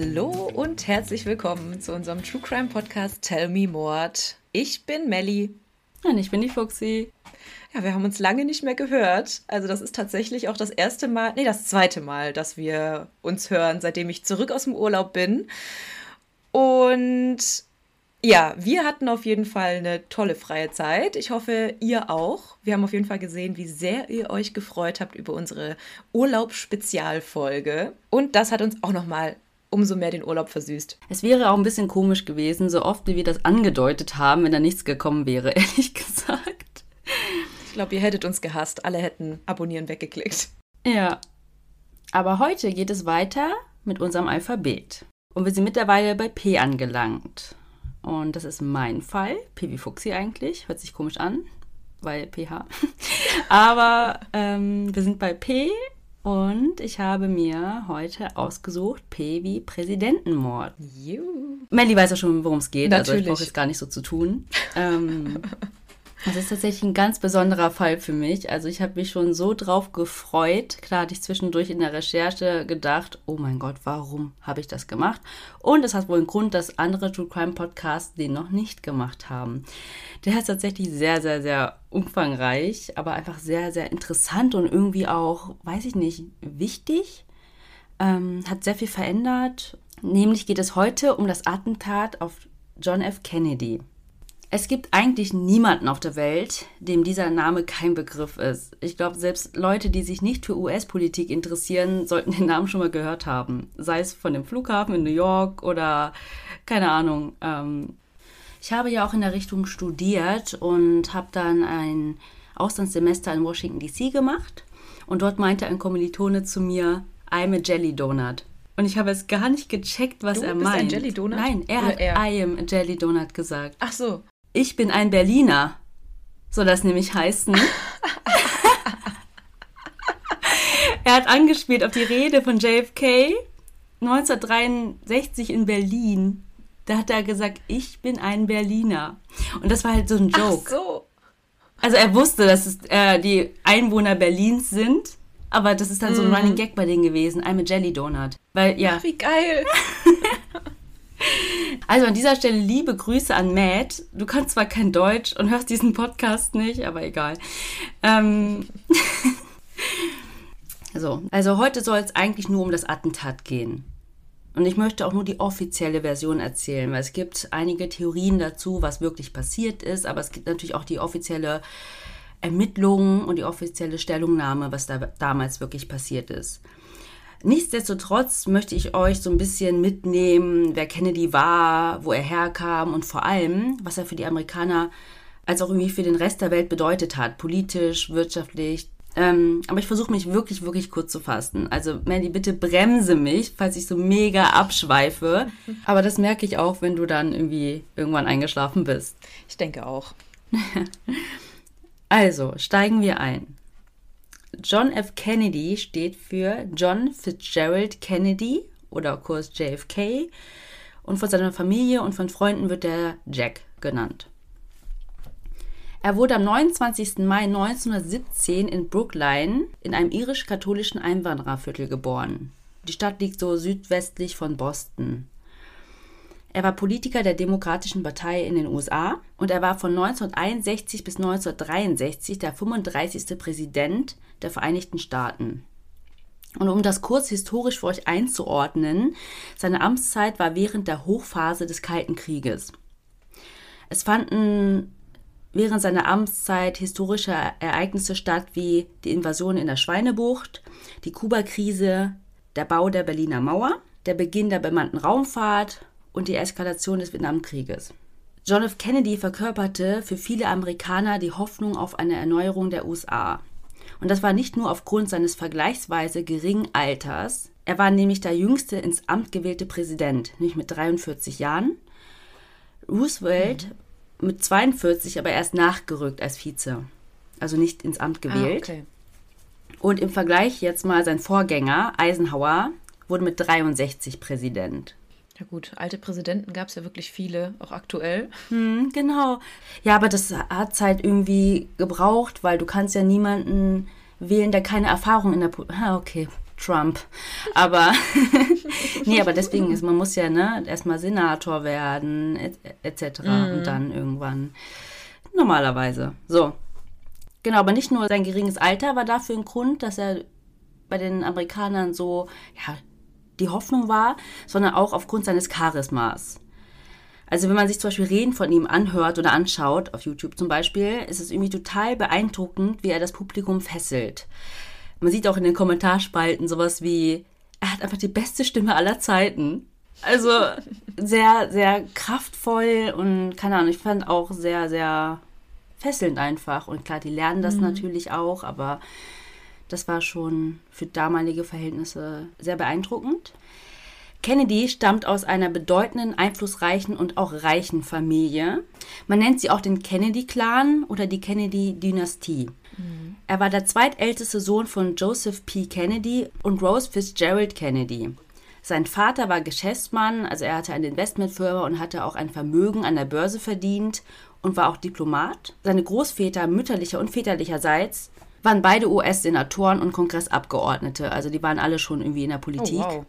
Hallo und herzlich willkommen zu unserem True Crime Podcast Tell Me Mord. Ich bin Melli. Und ich bin die Fuxi. Ja, wir haben uns lange nicht mehr gehört. Also das ist tatsächlich auch das erste Mal, nee, das zweite Mal, dass wir uns hören, seitdem ich zurück aus dem Urlaub bin. Und ja, wir hatten auf jeden Fall eine tolle freie Zeit. Ich hoffe, ihr auch. Wir haben auf jeden Fall gesehen, wie sehr ihr euch gefreut habt über unsere Urlaubsspezialfolge. Und das hat uns auch nochmal umso mehr den Urlaub versüßt. Es wäre auch ein bisschen komisch gewesen, so oft wie wir das angedeutet haben, wenn da nichts gekommen wäre, ehrlich gesagt. Ich glaube, ihr hättet uns gehasst. Alle hätten Abonnieren weggeklickt. Ja. Aber heute geht es weiter mit unserem Alphabet. Und wir sind mittlerweile bei P angelangt. Und das ist mein Fall. P wie Fuchsi eigentlich. Hört sich komisch an, weil PH. Aber ähm, wir sind bei P und ich habe mir heute ausgesucht P wie Präsidentenmord. Juhu. Melly weiß ja schon, worum es geht. Natürlich. Also ich brauche jetzt gar nicht so zu tun. Ähm, das ist tatsächlich ein ganz besonderer Fall für mich. Also ich habe mich schon so drauf gefreut. Klar hatte ich zwischendurch in der Recherche gedacht, oh mein Gott, warum habe ich das gemacht? Und es hat wohl einen Grund, dass andere True Crime Podcasts den noch nicht gemacht haben. Der ist tatsächlich sehr, sehr, sehr umfangreich, aber einfach sehr, sehr interessant und irgendwie auch, weiß ich nicht, wichtig. Ähm, hat sehr viel verändert. Nämlich geht es heute um das Attentat auf John F. Kennedy. Es gibt eigentlich niemanden auf der Welt, dem dieser Name kein Begriff ist. Ich glaube, selbst Leute, die sich nicht für US-Politik interessieren, sollten den Namen schon mal gehört haben. Sei es von dem Flughafen in New York oder keine Ahnung. Ähm ich habe ja auch in der Richtung studiert und habe dann ein Auslandssemester in Washington DC gemacht. Und dort meinte ein Kommilitone zu mir, I'm a Jelly Donut. Und ich habe es gar nicht gecheckt, was Du er bist meint. ein Jelly Donut? Nein, er Oder hat er? I am a Jelly Donut gesagt. Ach so. Ich bin ein Berliner. Soll das nämlich heißen? er hat angespielt auf die Rede von JFK 1963 in Berlin. Da hat er gesagt, ich bin ein Berliner. Und das war halt so ein Joke. Ach so. Also er wusste, dass es äh, die Einwohner Berlins sind, aber das ist dann so ein Running Gag bei denen gewesen. I'm a Jelly Donut. Weil, ja. Wie geil. Also an dieser Stelle liebe Grüße an Matt. Du kannst zwar kein Deutsch und hörst diesen Podcast nicht, aber egal. Ähm so, also heute soll es eigentlich nur um das Attentat gehen. Und ich möchte auch nur die offizielle Version erzählen, weil es gibt einige Theorien dazu, was wirklich passiert ist, aber es gibt natürlich auch die offizielle Ermittlung und die offizielle Stellungnahme, was da damals wirklich passiert ist. Nichtsdestotrotz möchte ich euch so ein bisschen mitnehmen, wer Kennedy war, wo er herkam und vor allem, was er für die Amerikaner als auch irgendwie für den Rest der Welt bedeutet hat, politisch, wirtschaftlich. Ähm, aber ich versuche mich wirklich, wirklich kurz zu fassen. Also, Mandy, bitte bremse mich, falls ich so mega abschweife. Aber das merke ich auch, wenn du dann irgendwie irgendwann eingeschlafen bist. Ich denke auch. Also, steigen wir ein. John F. Kennedy steht für John Fitzgerald Kennedy oder kurz JFK und von seiner Familie und von Freunden wird er Jack genannt. Er wurde am 29. Mai 1917 in Brookline in einem irisch-katholischen Einwandererviertel geboren. Die Stadt liegt so südwestlich von Boston. Er war Politiker der Demokratischen Partei in den USA und er war von 1961 bis 1963 der 35. Präsident der Vereinigten Staaten. Und um das kurz historisch für euch einzuordnen, seine Amtszeit war während der Hochphase des Kalten Krieges. Es fanden während seiner Amtszeit historische Ereignisse statt wie die Invasion in der Schweinebucht, die Kuba-Krise, der Bau der Berliner Mauer, der Beginn der bemannten Raumfahrt und die Eskalation des Vietnamkrieges. John F. Kennedy verkörperte für viele Amerikaner die Hoffnung auf eine Erneuerung der USA. Und das war nicht nur aufgrund seines vergleichsweise geringen Alters. Er war nämlich der jüngste ins Amt gewählte Präsident, nämlich mit 43 Jahren. Roosevelt mit 42 aber erst nachgerückt als Vize, also nicht ins Amt gewählt. Ah, okay. Und im Vergleich jetzt mal sein Vorgänger Eisenhower wurde mit 63 Präsident. Ja gut, alte Präsidenten gab es ja wirklich viele, auch aktuell. Hm, genau. Ja, aber das hat halt irgendwie gebraucht, weil du kannst ja niemanden wählen, der keine Erfahrung in der... Po ah, okay. Trump. Aber nee, aber deswegen ist, man muss ja ne, erstmal Senator werden, etc. Mm. Und dann irgendwann normalerweise. So. Genau, aber nicht nur sein geringes Alter war dafür ein Grund, dass er bei den Amerikanern so, ja, die Hoffnung war, sondern auch aufgrund seines Charismas. Also wenn man sich zum Beispiel Reden von ihm anhört oder anschaut, auf YouTube zum Beispiel, ist es irgendwie total beeindruckend, wie er das Publikum fesselt. Man sieht auch in den Kommentarspalten sowas wie, er hat einfach die beste Stimme aller Zeiten. Also sehr, sehr kraftvoll und keine Ahnung, ich fand auch sehr, sehr fesselnd einfach. Und klar, die lernen das mhm. natürlich auch, aber das war schon für damalige Verhältnisse sehr beeindruckend. Kennedy stammt aus einer bedeutenden, einflussreichen und auch reichen Familie. Man nennt sie auch den Kennedy-Clan oder die Kennedy-Dynastie. Mhm. Er war der zweitälteste Sohn von Joseph P. Kennedy und Rose Fitzgerald Kennedy. Sein Vater war Geschäftsmann, also er hatte eine Investmentfirma und hatte auch ein Vermögen an der Börse verdient und war auch Diplomat. Seine Großväter mütterlicher und väterlicherseits waren beide US-Senatoren und Kongressabgeordnete. Also die waren alle schon irgendwie in der Politik. Oh, wow.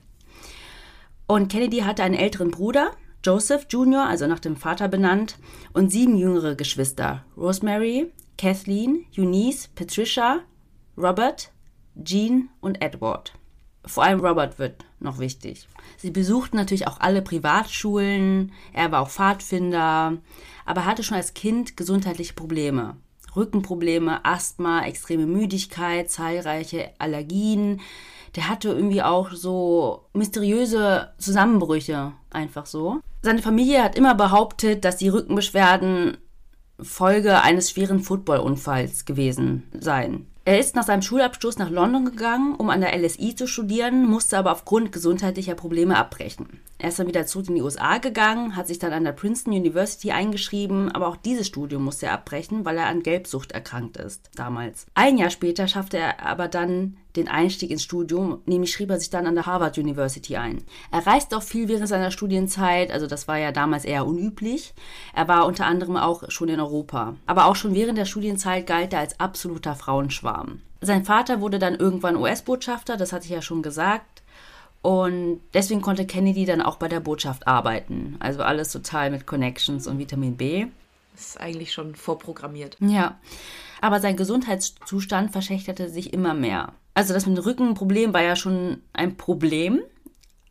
Und Kennedy hatte einen älteren Bruder, Joseph Jr., also nach dem Vater benannt, und sieben jüngere Geschwister. Rosemary, Kathleen, Eunice, Patricia, Robert, Jean und Edward. Vor allem Robert wird noch wichtig. Sie besuchten natürlich auch alle Privatschulen, er war auch Pfadfinder, aber hatte schon als Kind gesundheitliche Probleme. Rückenprobleme, Asthma, extreme Müdigkeit, zahlreiche Allergien. Der hatte irgendwie auch so mysteriöse Zusammenbrüche, einfach so. Seine Familie hat immer behauptet, dass die Rückenbeschwerden Folge eines schweren Footballunfalls gewesen seien. Er ist nach seinem Schulabschluss nach London gegangen, um an der LSI zu studieren, musste aber aufgrund gesundheitlicher Probleme abbrechen. Er ist dann wieder zurück in die USA gegangen, hat sich dann an der Princeton University eingeschrieben, aber auch dieses Studium musste er abbrechen, weil er an Gelbsucht erkrankt ist, damals. Ein Jahr später schaffte er aber dann den Einstieg ins Studium, nämlich schrieb er sich dann an der Harvard University ein. Er reiste auch viel während seiner Studienzeit, also das war ja damals eher unüblich. Er war unter anderem auch schon in Europa. Aber auch schon während der Studienzeit galt er als absoluter Frauenschwarm. Sein Vater wurde dann irgendwann US-Botschafter, das hatte ich ja schon gesagt. Und deswegen konnte Kennedy dann auch bei der Botschaft arbeiten. Also alles total mit Connections und Vitamin B. Das ist eigentlich schon vorprogrammiert. Ja. Aber sein Gesundheitszustand verschlechterte sich immer mehr. Also das mit dem Rückenproblem war ja schon ein Problem,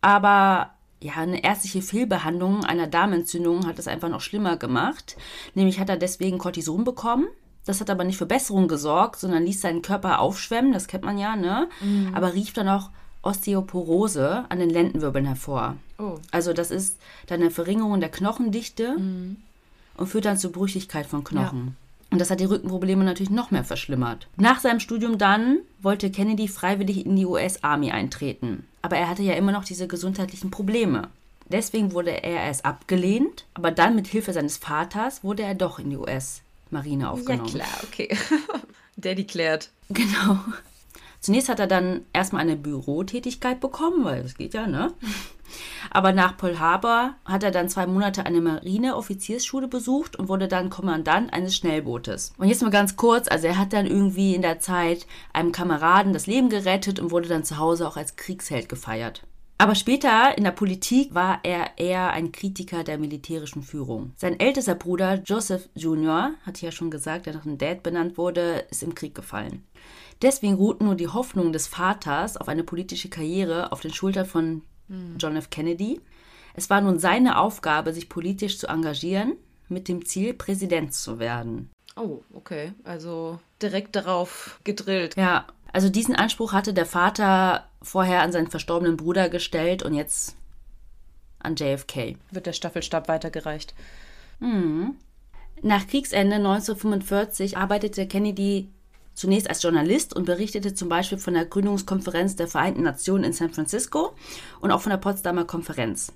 aber ja, eine ärztliche Fehlbehandlung einer Darmentzündung hat es einfach noch schlimmer gemacht. Nämlich hat er deswegen Cortison bekommen. Das hat aber nicht für Besserung gesorgt, sondern ließ seinen Körper aufschwemmen, das kennt man ja, ne? Mhm. Aber rief dann auch Osteoporose an den Lendenwirbeln hervor. Oh. Also das ist dann eine Verringerung der Knochendichte mhm. und führt dann zur Brüchigkeit von Knochen. Ja. Und das hat die Rückenprobleme natürlich noch mehr verschlimmert. Nach seinem Studium dann wollte Kennedy freiwillig in die US Army eintreten. Aber er hatte ja immer noch diese gesundheitlichen Probleme. Deswegen wurde er erst abgelehnt, aber dann mit Hilfe seines Vaters wurde er doch in die US Marine aufgenommen. Ja klar, okay. Daddy klärt. Genau. Zunächst hat er dann erstmal eine Bürotätigkeit bekommen, weil das geht ja, ne? Aber nach Pearl Harbor hat er dann zwei Monate eine Marineoffiziersschule besucht und wurde dann Kommandant eines Schnellbootes. Und jetzt mal ganz kurz, also er hat dann irgendwie in der Zeit einem Kameraden das Leben gerettet und wurde dann zu Hause auch als Kriegsheld gefeiert. Aber später in der Politik war er eher ein Kritiker der militärischen Führung. Sein ältester Bruder Joseph Jr., hatte ich ja schon gesagt, der nach einem Dad benannt wurde, ist im Krieg gefallen. Deswegen ruhten nur die Hoffnungen des Vaters auf eine politische Karriere auf den Schultern von. John F. Kennedy. Es war nun seine Aufgabe, sich politisch zu engagieren, mit dem Ziel, Präsident zu werden. Oh, okay. Also direkt darauf gedrillt. Ja, also diesen Anspruch hatte der Vater vorher an seinen verstorbenen Bruder gestellt und jetzt an JFK. Wird der Staffelstab weitergereicht. Mhm. Nach Kriegsende 1945 arbeitete Kennedy zunächst als Journalist und berichtete zum Beispiel von der Gründungskonferenz der Vereinten Nationen in San Francisco und auch von der Potsdamer Konferenz.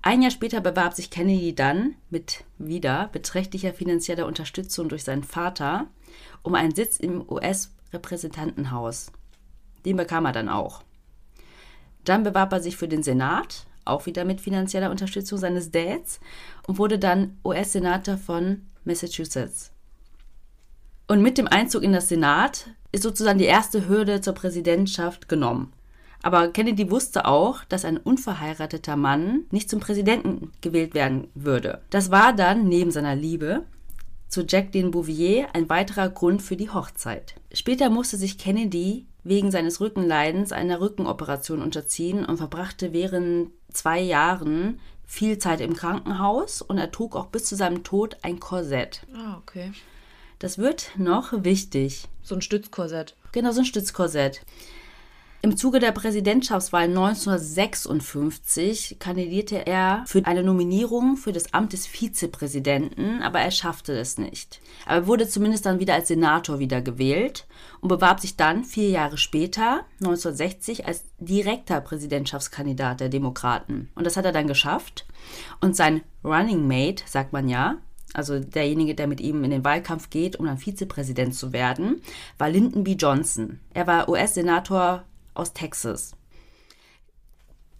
Ein Jahr später bewarb sich Kennedy dann mit wieder beträchtlicher finanzieller Unterstützung durch seinen Vater um einen Sitz im US-Repräsentantenhaus. Den bekam er dann auch. Dann bewarb er sich für den Senat, auch wieder mit finanzieller Unterstützung seines Dads, und wurde dann US-Senator von Massachusetts. Und mit dem Einzug in das Senat ist sozusagen die erste Hürde zur Präsidentschaft genommen. Aber Kennedy wusste auch, dass ein unverheirateter Mann nicht zum Präsidenten gewählt werden würde. Das war dann, neben seiner Liebe, zu Jacqueline Bouvier ein weiterer Grund für die Hochzeit. Später musste sich Kennedy wegen seines Rückenleidens einer Rückenoperation unterziehen und verbrachte während zwei Jahren viel Zeit im Krankenhaus und er trug auch bis zu seinem Tod ein Korsett. Ah, okay. Das wird noch wichtig. So ein Stützkorsett. Genau, so ein Stützkorsett. Im Zuge der Präsidentschaftswahl 1956 kandidierte er für eine Nominierung für das Amt des Vizepräsidenten, aber er schaffte es nicht. Aber er wurde zumindest dann wieder als Senator wiedergewählt und bewarb sich dann vier Jahre später, 1960, als direkter Präsidentschaftskandidat der Demokraten. Und das hat er dann geschafft. Und sein Running Mate, sagt man ja, also derjenige, der mit ihm in den Wahlkampf geht, um dann Vizepräsident zu werden, war Lyndon B. Johnson. Er war US-Senator aus Texas.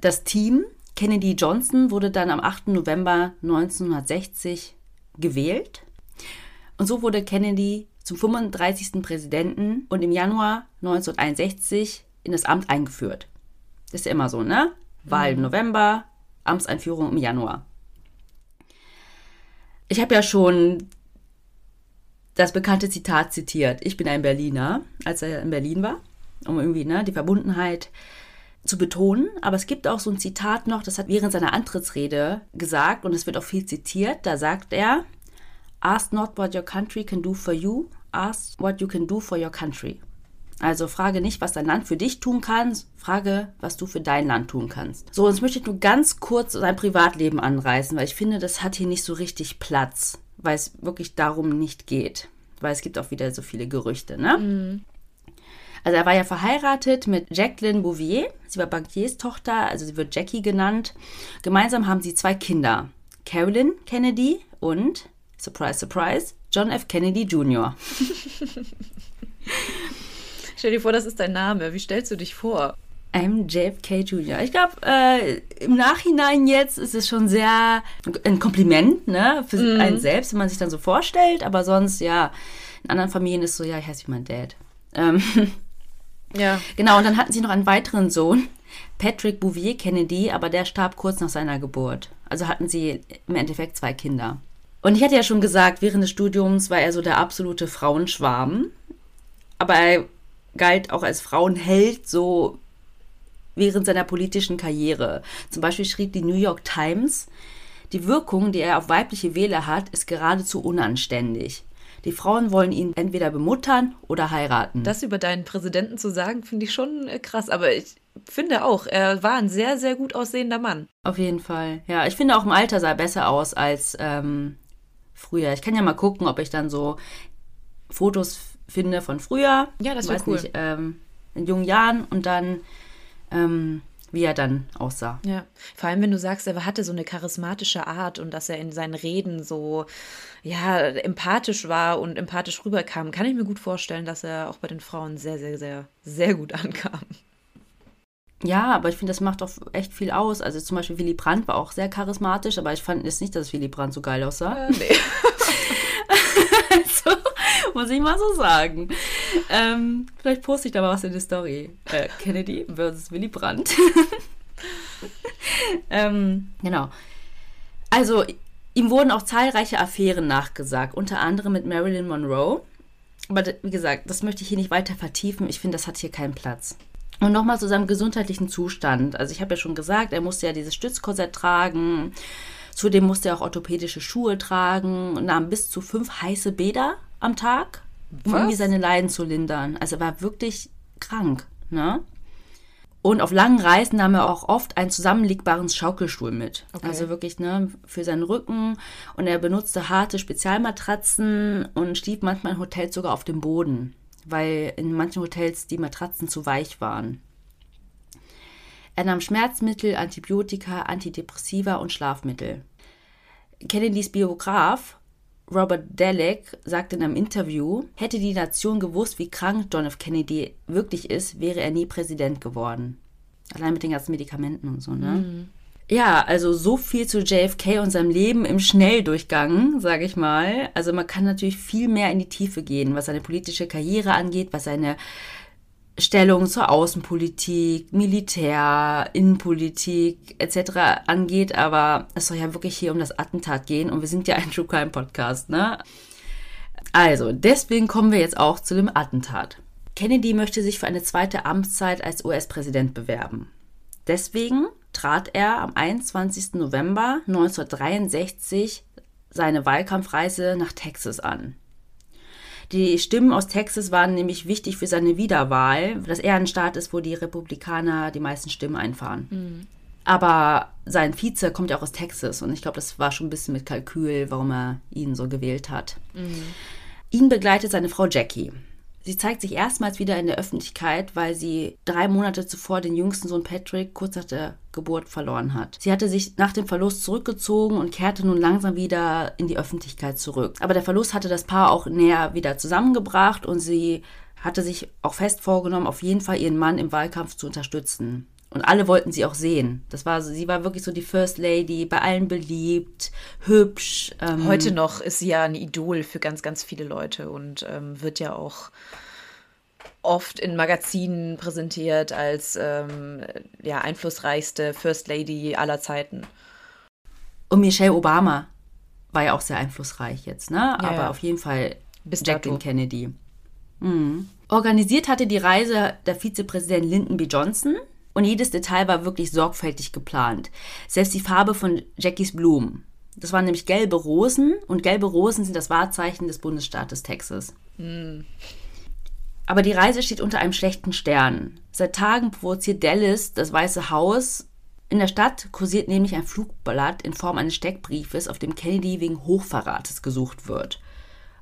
Das Team Kennedy Johnson wurde dann am 8. November 1960 gewählt. Und so wurde Kennedy zum 35. Präsidenten und im Januar 1961 in das Amt eingeführt. Das ist ja immer so, ne? Wahl im mhm. November, Amtseinführung im Januar. Ich habe ja schon das bekannte Zitat zitiert. Ich bin ein Berliner, als er in Berlin war um irgendwie ne, die Verbundenheit zu betonen. Aber es gibt auch so ein Zitat noch, das hat während seiner Antrittsrede gesagt und es wird auch viel zitiert. Da sagt er, Ask not what your country can do for you, ask what you can do for your country. Also frage nicht, was dein Land für dich tun kann, frage, was du für dein Land tun kannst. So, jetzt möchte ich nur ganz kurz sein Privatleben anreißen, weil ich finde, das hat hier nicht so richtig Platz, weil es wirklich darum nicht geht. Weil es gibt auch wieder so viele Gerüchte, ne? Mhm. Also er war ja verheiratet mit Jacqueline Bouvier. Sie war Bankiers Tochter, also sie wird Jackie genannt. Gemeinsam haben sie zwei Kinder. Carolyn Kennedy und, surprise, surprise, John F. Kennedy Jr. Stell dir vor, das ist dein Name. Wie stellst du dich vor? I'm JFK Jr. Ich glaube, äh, im Nachhinein jetzt ist es schon sehr ein Kompliment, ne, für mm. einen selbst, wenn man sich dann so vorstellt. Aber sonst, ja, in anderen Familien ist so, ja, ich heiße wie mein Dad. Ähm, Ja. Genau, und dann hatten sie noch einen weiteren Sohn, Patrick Bouvier Kennedy, aber der starb kurz nach seiner Geburt. Also hatten sie im Endeffekt zwei Kinder. Und ich hatte ja schon gesagt, während des Studiums war er so der absolute Frauenschwarm. Aber er galt auch als Frauenheld so während seiner politischen Karriere. Zum Beispiel schrieb die New York Times, die Wirkung, die er auf weibliche Wähler hat, ist geradezu unanständig. Die Frauen wollen ihn entweder bemuttern oder heiraten. Das über deinen Präsidenten zu sagen, finde ich schon äh, krass. Aber ich finde auch, er war ein sehr, sehr gut aussehender Mann. Auf jeden Fall. Ja, ich finde auch im Alter sah er besser aus als ähm, früher. Ich kann ja mal gucken, ob ich dann so Fotos finde von früher. Ja, das wäre cool. Nicht, ähm, in jungen Jahren und dann ähm, wie er dann aussah. Ja, vor allem wenn du sagst, er hatte so eine charismatische Art und dass er in seinen Reden so ja empathisch war und empathisch rüberkam, kann ich mir gut vorstellen, dass er auch bei den Frauen sehr, sehr, sehr, sehr gut ankam. Ja, aber ich finde, das macht doch echt viel aus. Also zum Beispiel Willy Brandt war auch sehr charismatisch, aber ich fand jetzt nicht, dass Willy Brandt so geil aussah. Äh, nee. muss ich mal so sagen. Ähm, vielleicht poste ich da mal was in die Story. Äh, Kennedy versus Willy Brandt. ähm, genau. Also, ihm wurden auch zahlreiche Affären nachgesagt, unter anderem mit Marilyn Monroe. Aber wie gesagt, das möchte ich hier nicht weiter vertiefen. Ich finde, das hat hier keinen Platz. Und nochmal zu seinem gesundheitlichen Zustand. Also ich habe ja schon gesagt, er musste ja dieses Stützkorsett tragen. Zudem musste er auch orthopädische Schuhe tragen und nahm bis zu fünf heiße Bäder am Tag um irgendwie seine Leiden zu lindern. Also er war wirklich krank, ne? Und auf langen Reisen nahm er auch oft einen zusammenlegbaren Schaukelstuhl mit. Okay. Also wirklich, ne, für seinen Rücken. Und er benutzte harte Spezialmatratzen und schlief manchmal in Hotels sogar auf dem Boden, weil in manchen Hotels die Matratzen zu weich waren. Er nahm Schmerzmittel, Antibiotika, Antidepressiva und Schlafmittel. Kennedys Biograf Robert Dallek sagt in einem Interview, hätte die Nation gewusst, wie krank John F. Kennedy wirklich ist, wäre er nie Präsident geworden. Allein mit den ganzen Medikamenten und so, ne? Mhm. Ja, also so viel zu JFK und seinem Leben im Schnelldurchgang, sage ich mal. Also man kann natürlich viel mehr in die Tiefe gehen, was seine politische Karriere angeht, was seine Stellung zur Außenpolitik, Militär, Innenpolitik etc. angeht, aber es soll ja wirklich hier um das Attentat gehen und wir sind ja ein True Crime Podcast, ne? Also, deswegen kommen wir jetzt auch zu dem Attentat. Kennedy möchte sich für eine zweite Amtszeit als US-Präsident bewerben. Deswegen trat er am 21. November 1963 seine Wahlkampfreise nach Texas an. Die Stimmen aus Texas waren nämlich wichtig für seine Wiederwahl, dass er ein Staat ist, wo die Republikaner die meisten Stimmen einfahren. Mhm. Aber sein Vize kommt ja auch aus Texas und ich glaube, das war schon ein bisschen mit Kalkül, warum er ihn so gewählt hat. Mhm. Ihn begleitet seine Frau Jackie. Sie zeigt sich erstmals wieder in der Öffentlichkeit, weil sie drei Monate zuvor den jüngsten Sohn Patrick kurz nach der Geburt verloren hat. Sie hatte sich nach dem Verlust zurückgezogen und kehrte nun langsam wieder in die Öffentlichkeit zurück. Aber der Verlust hatte das Paar auch näher wieder zusammengebracht und sie hatte sich auch fest vorgenommen, auf jeden Fall ihren Mann im Wahlkampf zu unterstützen. Und alle wollten sie auch sehen. Das war, sie war wirklich so die First Lady, bei allen beliebt, hübsch. Ähm Heute noch ist sie ja ein Idol für ganz, ganz viele Leute und ähm, wird ja auch oft in Magazinen präsentiert als ähm, ja, einflussreichste First Lady aller Zeiten. Und Michelle Obama war ja auch sehr einflussreich jetzt, ne? Ja, Aber ja. auf jeden Fall Bis Jacqueline Kennedy. Mhm. Organisiert hatte die Reise der Vizepräsident Lyndon B. Johnson und jedes Detail war wirklich sorgfältig geplant. Selbst die Farbe von Jackies Blumen. Das waren nämlich gelbe Rosen und gelbe Rosen sind das Wahrzeichen des Bundesstaates Texas. Mhm. Aber die Reise steht unter einem schlechten Stern. Seit Tagen provoziert Dallas das Weiße Haus. In der Stadt kursiert nämlich ein Flugblatt in Form eines Steckbriefes, auf dem Kennedy wegen Hochverrates gesucht wird.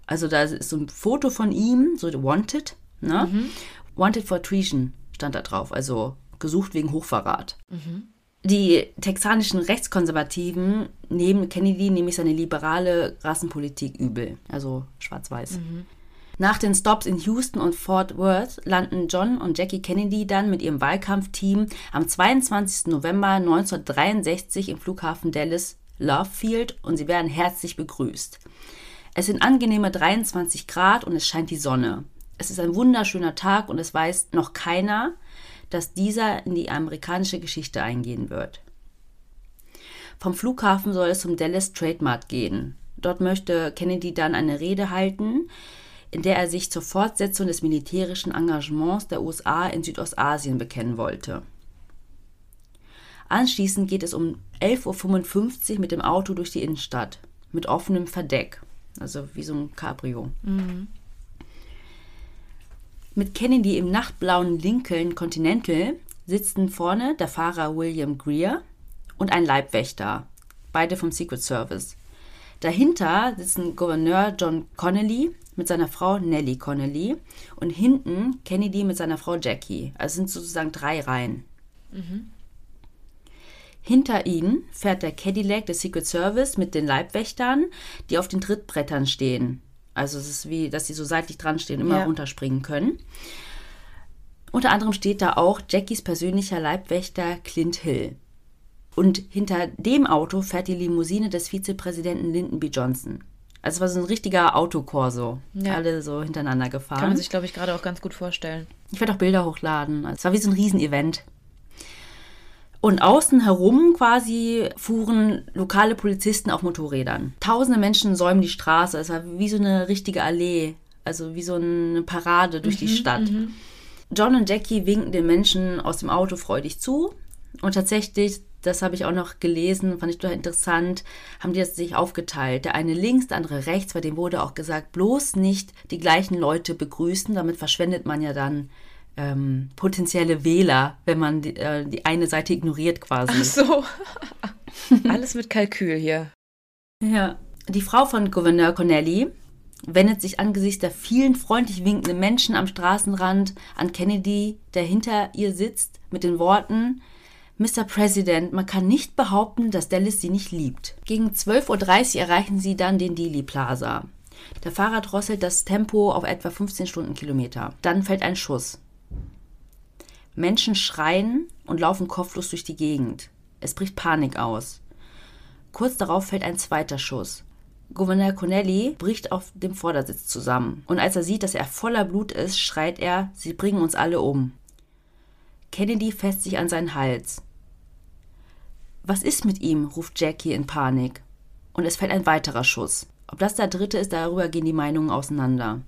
Also da ist so ein Foto von ihm, so Wanted, ne? Mhm. Wanted for Treason stand da drauf, also gesucht wegen Hochverrat. Mhm. Die texanischen Rechtskonservativen nehmen Kennedy nämlich seine liberale Rassenpolitik übel, also schwarz-weiß. Mhm. Nach den Stops in Houston und Fort Worth landen John und Jackie Kennedy dann mit ihrem Wahlkampfteam am 22. November 1963 im Flughafen Dallas Love Field und sie werden herzlich begrüßt. Es sind angenehme 23 Grad und es scheint die Sonne. Es ist ein wunderschöner Tag und es weiß noch keiner, dass dieser in die amerikanische Geschichte eingehen wird. Vom Flughafen soll es zum Dallas Trade Mart gehen. Dort möchte Kennedy dann eine Rede halten, in der er sich zur Fortsetzung des militärischen Engagements der USA in Südostasien bekennen wollte. Anschließend geht es um 11.55 Uhr mit dem Auto durch die Innenstadt, mit offenem Verdeck, also wie so ein Cabrio. Mhm. Mit Kennedy im nachtblauen Lincoln Continental sitzen vorne der Fahrer William Greer und ein Leibwächter, beide vom Secret Service. Dahinter sitzen Gouverneur John Connolly mit seiner Frau Nellie Connolly und hinten Kennedy mit seiner Frau Jackie. Also sind sozusagen drei Reihen. Mhm. Hinter ihnen fährt der Cadillac des Secret Service mit den Leibwächtern, die auf den Trittbrettern stehen. Also es ist wie, dass sie so seitlich dran stehen, immer ja. runterspringen können. Unter anderem steht da auch Jackies persönlicher Leibwächter Clint Hill. Und hinter dem Auto fährt die Limousine des Vizepräsidenten Lyndon B. Johnson. Also es war so ein richtiger Autokorso. Ja. Alle so hintereinander gefahren. Kann man sich, glaube ich, gerade auch ganz gut vorstellen. Ich werde auch Bilder hochladen. Es war wie so ein Riesenevent. Und außen herum quasi fuhren lokale Polizisten auf Motorrädern. Tausende Menschen säumen die Straße. Es war wie so eine richtige Allee. Also wie so eine Parade durch mhm, die Stadt. Mhm. John und Jackie winken den Menschen aus dem Auto freudig zu. Und tatsächlich das habe ich auch noch gelesen, fand ich total interessant, haben die das sich aufgeteilt. Der eine links, der andere rechts, bei dem wurde auch gesagt, bloß nicht die gleichen Leute begrüßen, damit verschwendet man ja dann ähm, potenzielle Wähler, wenn man die, äh, die eine Seite ignoriert quasi. Ach so. Alles mit Kalkül hier. Ja. Die Frau von Gouverneur Connelly wendet sich angesichts der vielen freundlich winkenden Menschen am Straßenrand an Kennedy, der hinter ihr sitzt, mit den Worten, Mr. President, man kann nicht behaupten, dass Dallas sie nicht liebt. Gegen 12.30 Uhr erreichen sie dann den Dealey Plaza. Der Fahrer drosselt das Tempo auf etwa 15 Stundenkilometer. Dann fällt ein Schuss. Menschen schreien und laufen kopflos durch die Gegend. Es bricht Panik aus. Kurz darauf fällt ein zweiter Schuss. Gouverneur Connelly bricht auf dem Vordersitz zusammen. Und als er sieht, dass er voller Blut ist, schreit er, sie bringen uns alle um. Kennedy fässt sich an seinen Hals. Was ist mit ihm? ruft Jackie in Panik. Und es fällt ein weiterer Schuss. Ob das der dritte ist, darüber gehen die Meinungen auseinander.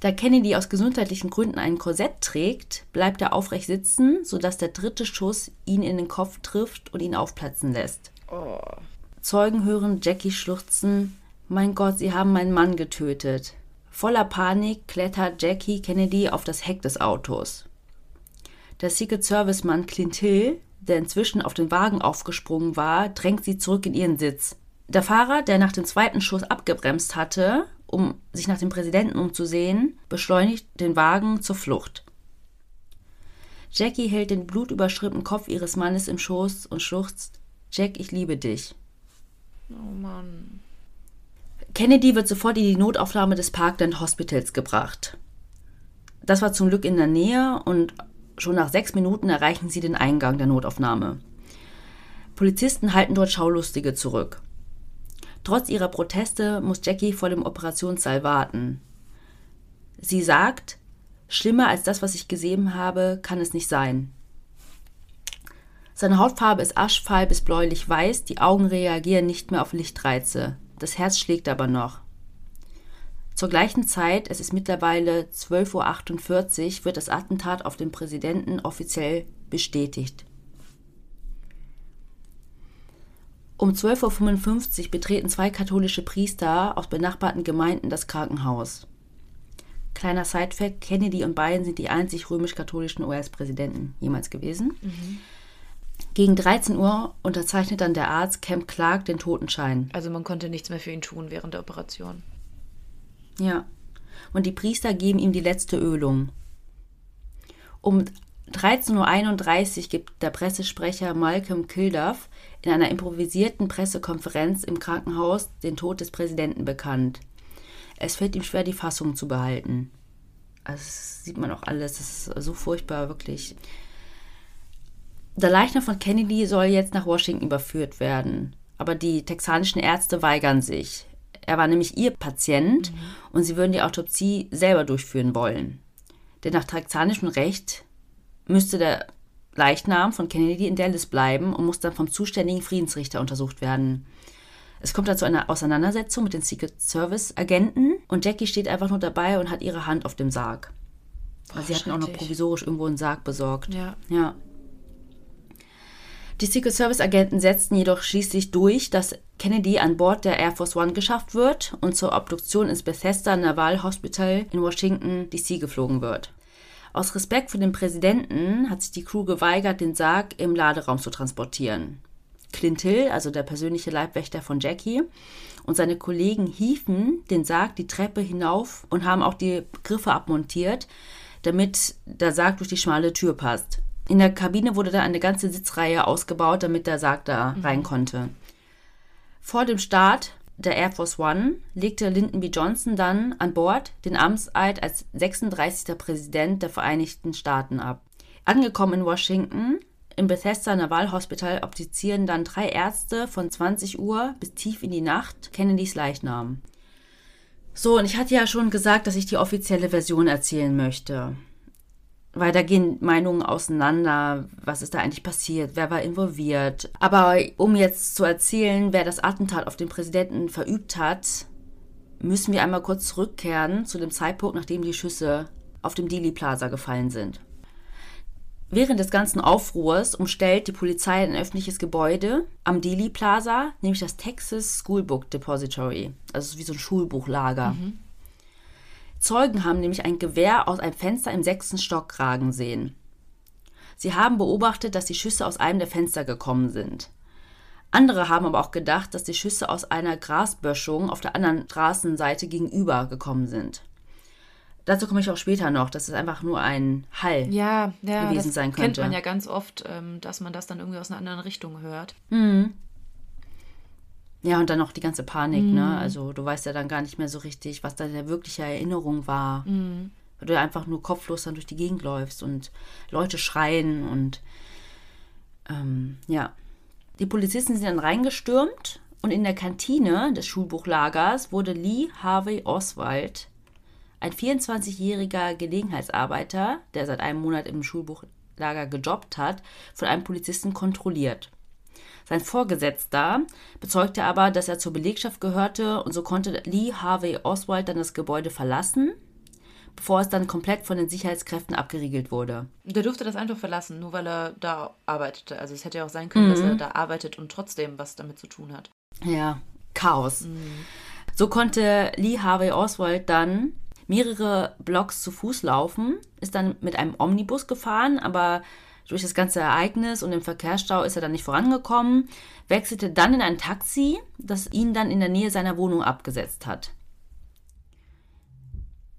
Da Kennedy aus gesundheitlichen Gründen ein Korsett trägt, bleibt er aufrecht sitzen, sodass der dritte Schuss ihn in den Kopf trifft und ihn aufplatzen lässt. Oh. Zeugen hören Jackie schluchzen: Mein Gott, sie haben meinen Mann getötet. Voller Panik klettert Jackie Kennedy auf das Heck des Autos. Der Secret Service Mann Clint Hill, der inzwischen auf den Wagen aufgesprungen war, drängt sie zurück in ihren Sitz. Der Fahrer, der nach dem zweiten Schuss abgebremst hatte, um sich nach dem Präsidenten umzusehen, beschleunigt den Wagen zur Flucht. Jackie hält den blutüberschrittenen Kopf ihres Mannes im Schoß und schluchzt: Jack, ich liebe dich. Oh Mann. Kennedy wird sofort in die Notaufnahme des Parkland Hospitals gebracht. Das war zum Glück in der Nähe und schon nach sechs Minuten erreichen sie den Eingang der Notaufnahme. Polizisten halten dort Schaulustige zurück. Trotz ihrer Proteste muss Jackie vor dem Operationssaal warten. Sie sagt, schlimmer als das, was ich gesehen habe, kann es nicht sein. Seine Hautfarbe ist aschfahl bis bläulich-weiß, die Augen reagieren nicht mehr auf Lichtreize. Das Herz schlägt aber noch. Zur gleichen Zeit, es ist mittlerweile 12.48 Uhr, wird das Attentat auf den Präsidenten offiziell bestätigt. Um 12.55 Uhr betreten zwei katholische Priester aus benachbarten Gemeinden das Krankenhaus. Kleiner Sidefact: Kennedy und Biden sind die einzig römisch-katholischen US-Präsidenten jemals gewesen. Mhm. Gegen 13 Uhr unterzeichnet dann der Arzt Camp Clark den Totenschein. Also man konnte nichts mehr für ihn tun während der Operation. Ja. Und die Priester geben ihm die letzte Ölung. Um 13.31 Uhr gibt der Pressesprecher Malcolm Kilduff in einer improvisierten Pressekonferenz im Krankenhaus den Tod des Präsidenten bekannt. Es fällt ihm schwer, die Fassung zu behalten. Also das sieht man auch alles, das ist so furchtbar, wirklich. Der Leichnam von Kennedy soll jetzt nach Washington überführt werden, aber die texanischen Ärzte weigern sich. Er war nämlich ihr Patient mhm. und sie würden die Autopsie selber durchführen wollen. Denn nach texanischem Recht müsste der Leichnam von Kennedy in Dallas bleiben und muss dann vom zuständigen Friedensrichter untersucht werden. Es kommt dann zu einer Auseinandersetzung mit den Secret Service Agenten und Jackie steht einfach nur dabei und hat ihre Hand auf dem Sarg. Boah, also sie hatten auch noch provisorisch irgendwo einen Sarg besorgt. Ja. ja. Die Secret Service Agenten setzten jedoch schließlich durch, dass Kennedy an Bord der Air Force One geschafft wird und zur Obduktion ins Bethesda Naval Hospital in Washington DC geflogen wird. Aus Respekt vor dem Präsidenten hat sich die Crew geweigert, den Sarg im Laderaum zu transportieren. Clint Hill, also der persönliche Leibwächter von Jackie, und seine Kollegen hiefen den Sarg die Treppe hinauf und haben auch die Griffe abmontiert, damit der Sarg durch die schmale Tür passt. In der Kabine wurde dann eine ganze Sitzreihe ausgebaut, damit der Sarg da mhm. rein konnte. Vor dem Start der Air Force One legte Lyndon B. Johnson dann an Bord den Amtseid als 36. Präsident der Vereinigten Staaten ab. Angekommen in Washington, im Bethesda Naval Hospital obduzieren dann drei Ärzte von 20 Uhr bis tief in die Nacht Kennedys Leichnam. So, und ich hatte ja schon gesagt, dass ich die offizielle Version erzählen möchte weil da gehen Meinungen auseinander, was ist da eigentlich passiert, wer war involviert. Aber um jetzt zu erzählen, wer das Attentat auf den Präsidenten verübt hat, müssen wir einmal kurz zurückkehren zu dem Zeitpunkt, nachdem die Schüsse auf dem Dealey Plaza gefallen sind. Während des ganzen Aufruhrs umstellt die Polizei ein öffentliches Gebäude am Dealey Plaza, nämlich das Texas Schoolbook Depository. Also wie so ein Schulbuchlager. Mhm. Zeugen haben nämlich ein Gewehr aus einem Fenster im sechsten Stock ragen sehen. Sie haben beobachtet, dass die Schüsse aus einem der Fenster gekommen sind. Andere haben aber auch gedacht, dass die Schüsse aus einer Grasböschung auf der anderen Straßenseite gegenüber gekommen sind. Dazu komme ich auch später noch, dass es einfach nur ein Hall ja, ja, gewesen sein könnte. Kennt man ja ganz oft, ähm, dass man das dann irgendwie aus einer anderen Richtung hört. Mhm. Ja, und dann noch die ganze Panik, ne? mhm. ne? Also du weißt ja dann gar nicht mehr so richtig, was deine wirkliche Erinnerung war. Mhm. Weil du einfach nur kopflos dann durch die Gegend läufst und Leute schreien und ähm, ja. Die Polizisten sind dann reingestürmt und in der Kantine des Schulbuchlagers wurde Lee Harvey Oswald, ein 24-jähriger Gelegenheitsarbeiter, der seit einem Monat im Schulbuchlager gejobbt hat, von einem Polizisten kontrolliert. Sein Vorgesetzter bezeugte aber, dass er zur Belegschaft gehörte und so konnte Lee Harvey Oswald dann das Gebäude verlassen, bevor es dann komplett von den Sicherheitskräften abgeriegelt wurde. Der durfte das einfach verlassen, nur weil er da arbeitete. Also es hätte ja auch sein können, mhm. dass er da arbeitet und trotzdem was damit zu tun hat. Ja, Chaos. Mhm. So konnte Lee Harvey Oswald dann mehrere Blocks zu Fuß laufen, ist dann mit einem Omnibus gefahren, aber durch das ganze Ereignis und den Verkehrsstau ist er dann nicht vorangekommen, wechselte dann in ein Taxi, das ihn dann in der Nähe seiner Wohnung abgesetzt hat.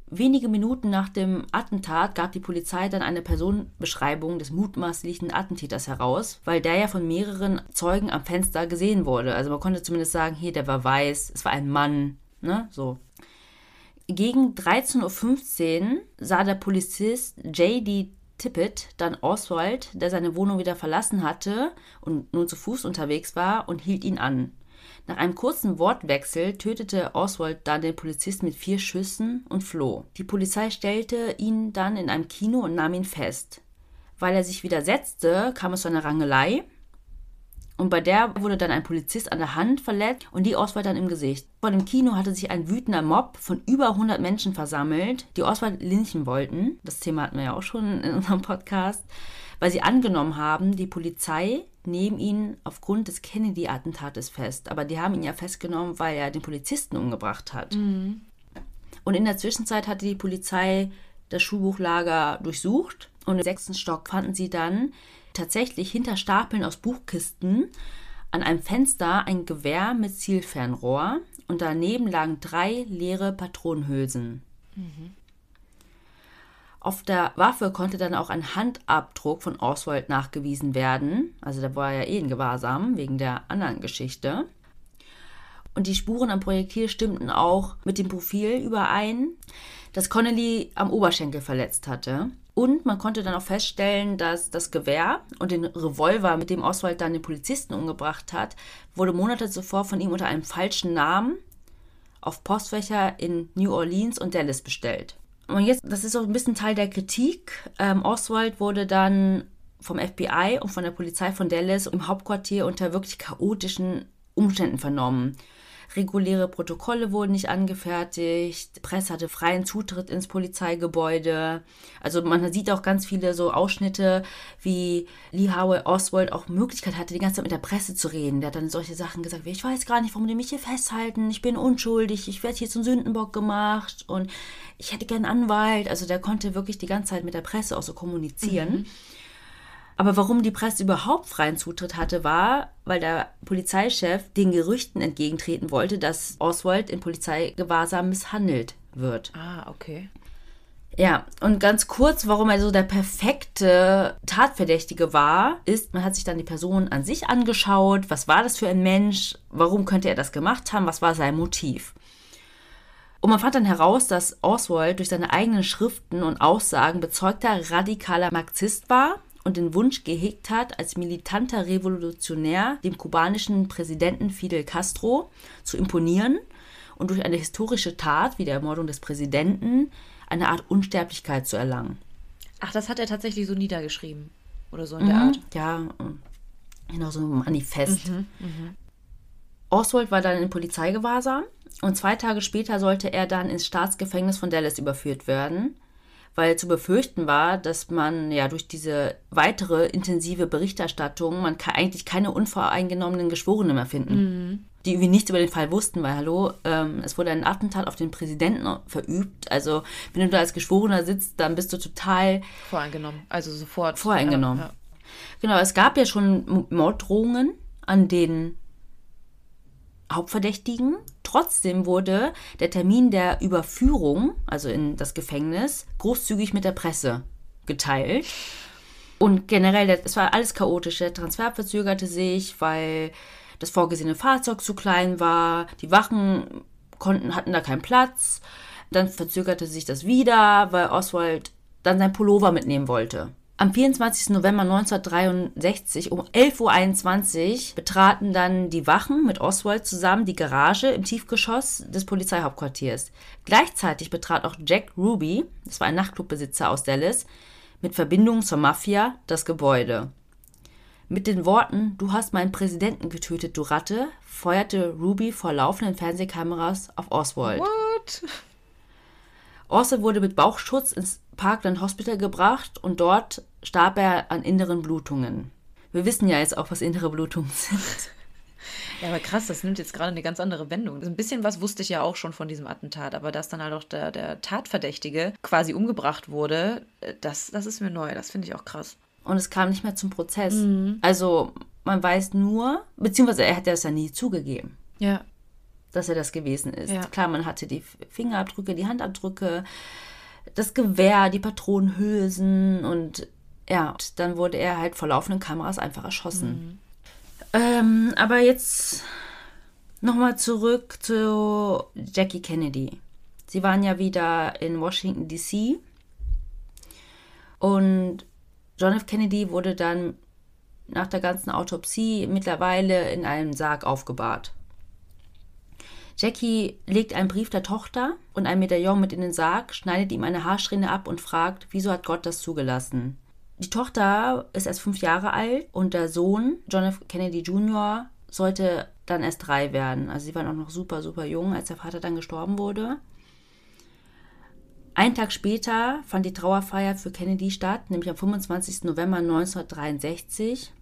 Wenige Minuten nach dem Attentat gab die Polizei dann eine Personenbeschreibung des mutmaßlichen Attentäters heraus, weil der ja von mehreren Zeugen am Fenster gesehen wurde. Also man konnte zumindest sagen, hier, der war weiß, es war ein Mann, ne, so. Gegen 13.15 Uhr sah der Polizist J.D. Tippett dann Oswald, der seine Wohnung wieder verlassen hatte und nun zu Fuß unterwegs war, und hielt ihn an. Nach einem kurzen Wortwechsel tötete Oswald dann den Polizisten mit vier Schüssen und floh. Die Polizei stellte ihn dann in einem Kino und nahm ihn fest. Weil er sich widersetzte, kam es zu einer Rangelei und bei der wurde dann ein Polizist an der Hand verletzt und die Oswald dann im Gesicht. Vor dem Kino hatte sich ein wütender Mob von über 100 Menschen versammelt, die Oswald lynchen wollten. Das Thema hatten wir ja auch schon in unserem Podcast. Weil sie angenommen haben, die Polizei nehme ihn aufgrund des Kennedy-Attentates fest. Aber die haben ihn ja festgenommen, weil er den Polizisten umgebracht hat. Mhm. Und in der Zwischenzeit hatte die Polizei das Schulbuchlager durchsucht und im sechsten Stock fanden sie dann tatsächlich hinter Stapeln aus Buchkisten an einem Fenster ein Gewehr mit Zielfernrohr und daneben lagen drei leere Patronenhülsen. Mhm. Auf der Waffe konnte dann auch ein Handabdruck von Oswald nachgewiesen werden. Also da war er ja eh in Gewahrsam wegen der anderen Geschichte. Und die Spuren am Projektil stimmten auch mit dem Profil überein, das Connelly am Oberschenkel verletzt hatte. Und man konnte dann auch feststellen, dass das Gewehr und den Revolver, mit dem Oswald dann den Polizisten umgebracht hat, wurde Monate zuvor von ihm unter einem falschen Namen auf Postfächer in New Orleans und Dallas bestellt. Und jetzt, das ist auch ein bisschen Teil der Kritik. Ähm, Oswald wurde dann vom FBI und von der Polizei von Dallas im Hauptquartier unter wirklich chaotischen Umständen vernommen. Reguläre Protokolle wurden nicht angefertigt, Presse hatte freien Zutritt ins Polizeigebäude. Also man sieht auch ganz viele so Ausschnitte, wie Lee Harvey Oswald auch Möglichkeit hatte, die ganze Zeit mit der Presse zu reden. Der hat dann solche Sachen gesagt, wie ich weiß gar nicht, warum die mich hier festhalten, ich bin unschuldig, ich werde hier zum Sündenbock gemacht und ich hätte gern Anwalt. Also der konnte wirklich die ganze Zeit mit der Presse auch so kommunizieren. Mhm. Aber warum die Presse überhaupt freien Zutritt hatte, war, weil der Polizeichef den Gerüchten entgegentreten wollte, dass Oswald in Polizeigewahrsam misshandelt wird. Ah, okay. Ja, und ganz kurz, warum er so der perfekte Tatverdächtige war, ist, man hat sich dann die Person an sich angeschaut. Was war das für ein Mensch? Warum könnte er das gemacht haben? Was war sein Motiv? Und man fand dann heraus, dass Oswald durch seine eigenen Schriften und Aussagen bezeugter radikaler Marxist war und den Wunsch gehegt hat, als militanter Revolutionär dem kubanischen Präsidenten Fidel Castro zu imponieren und durch eine historische Tat wie der Ermordung des Präsidenten eine Art Unsterblichkeit zu erlangen. Ach, das hat er tatsächlich so niedergeschrieben oder so in der mhm, Art. Ja, genau so ein Manifest. Mhm, mh. Oswald war dann in Polizeigewahrsam und zwei Tage später sollte er dann ins Staatsgefängnis von Dallas überführt werden weil zu befürchten war, dass man ja durch diese weitere intensive Berichterstattung, man kann eigentlich keine unvoreingenommenen Geschworenen mehr finden. Mhm. Die irgendwie nichts über den Fall wussten, weil, hallo, ähm, es wurde ein Attentat auf den Präsidenten verübt. Also, wenn du da als Geschworener sitzt, dann bist du total. Voreingenommen, also sofort. Voreingenommen. Ja, ja. Genau, es gab ja schon Morddrohungen an den Hauptverdächtigen. Trotzdem wurde der Termin der Überführung, also in das Gefängnis, großzügig mit der Presse geteilt. Und generell, es war alles chaotisch. Der Transfer verzögerte sich, weil das vorgesehene Fahrzeug zu klein war. Die Wachen konnten, hatten da keinen Platz. Dann verzögerte sich das wieder, weil Oswald dann sein Pullover mitnehmen wollte. Am 24. November 1963 um 11.21 Uhr betraten dann die Wachen mit Oswald zusammen die Garage im Tiefgeschoss des Polizeihauptquartiers. Gleichzeitig betrat auch Jack Ruby, das war ein Nachtclubbesitzer aus Dallas, mit Verbindungen zur Mafia das Gebäude. Mit den Worten Du hast meinen Präsidenten getötet, du Ratte, feuerte Ruby vor laufenden Fernsehkameras auf Oswald. What? Oswald wurde mit Bauchschutz ins Parkland Hospital gebracht und dort starb er an inneren Blutungen. Wir wissen ja jetzt auch, was innere Blutungen sind. Ja, aber krass, das nimmt jetzt gerade eine ganz andere Wendung. Ein bisschen was wusste ich ja auch schon von diesem Attentat, aber dass dann halt auch der, der Tatverdächtige quasi umgebracht wurde, äh, das, das ist mir neu. Das finde ich auch krass. Und es kam nicht mehr zum Prozess. Mhm. Also man weiß nur, beziehungsweise er hat das ja nie zugegeben. Ja. Dass er das gewesen ist. Ja. Klar, man hatte die Fingerabdrücke, die Handabdrücke, das Gewehr, die Patronenhülsen und ja, dann wurde er halt vor laufenden Kameras einfach erschossen. Mhm. Ähm, aber jetzt nochmal zurück zu Jackie Kennedy. Sie waren ja wieder in Washington, D.C. Und John F. Kennedy wurde dann nach der ganzen Autopsie mittlerweile in einem Sarg aufgebahrt. Jackie legt einen Brief der Tochter und ein Medaillon mit in den Sarg, schneidet ihm eine Haarsträhne ab und fragt, wieso hat Gott das zugelassen? Die Tochter ist erst fünf Jahre alt und der Sohn, John F. Kennedy Jr., sollte dann erst drei werden. Also sie waren auch noch super, super jung, als der Vater dann gestorben wurde. Ein Tag später fand die Trauerfeier für Kennedy statt, nämlich am 25. November 1963.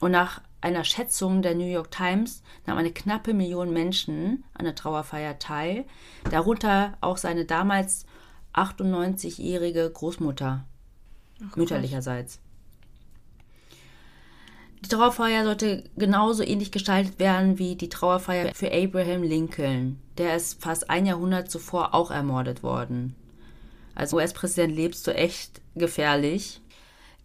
Und nach einer Schätzung der New York Times nahm eine knappe Million Menschen an der Trauerfeier teil, darunter auch seine damals 98-jährige Großmutter, Ach, mütterlicherseits. Die Trauerfeier sollte genauso ähnlich gestaltet werden wie die Trauerfeier für Abraham Lincoln. Der ist fast ein Jahrhundert zuvor auch ermordet worden. Als US-Präsident lebst du echt gefährlich.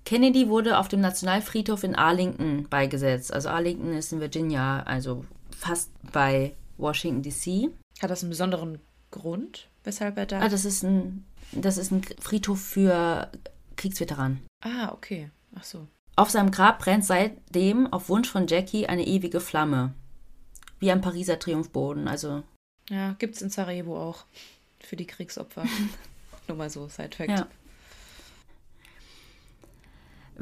Kennedy wurde auf dem Nationalfriedhof in Arlington beigesetzt. Also Arlington ist in Virginia, also fast bei Washington DC. Hat das einen besonderen Grund, weshalb er da? Ah, das ist ein, das ist ein Friedhof für Kriegsveteranen. Ah, okay. Ach so. Auf seinem Grab brennt seitdem auf Wunsch von Jackie eine ewige Flamme. Wie am Pariser Triumphboden, also. Ja, gibt's in Sarajevo auch. Für die Kriegsopfer. Nur mal so, Side-Fact. Ja.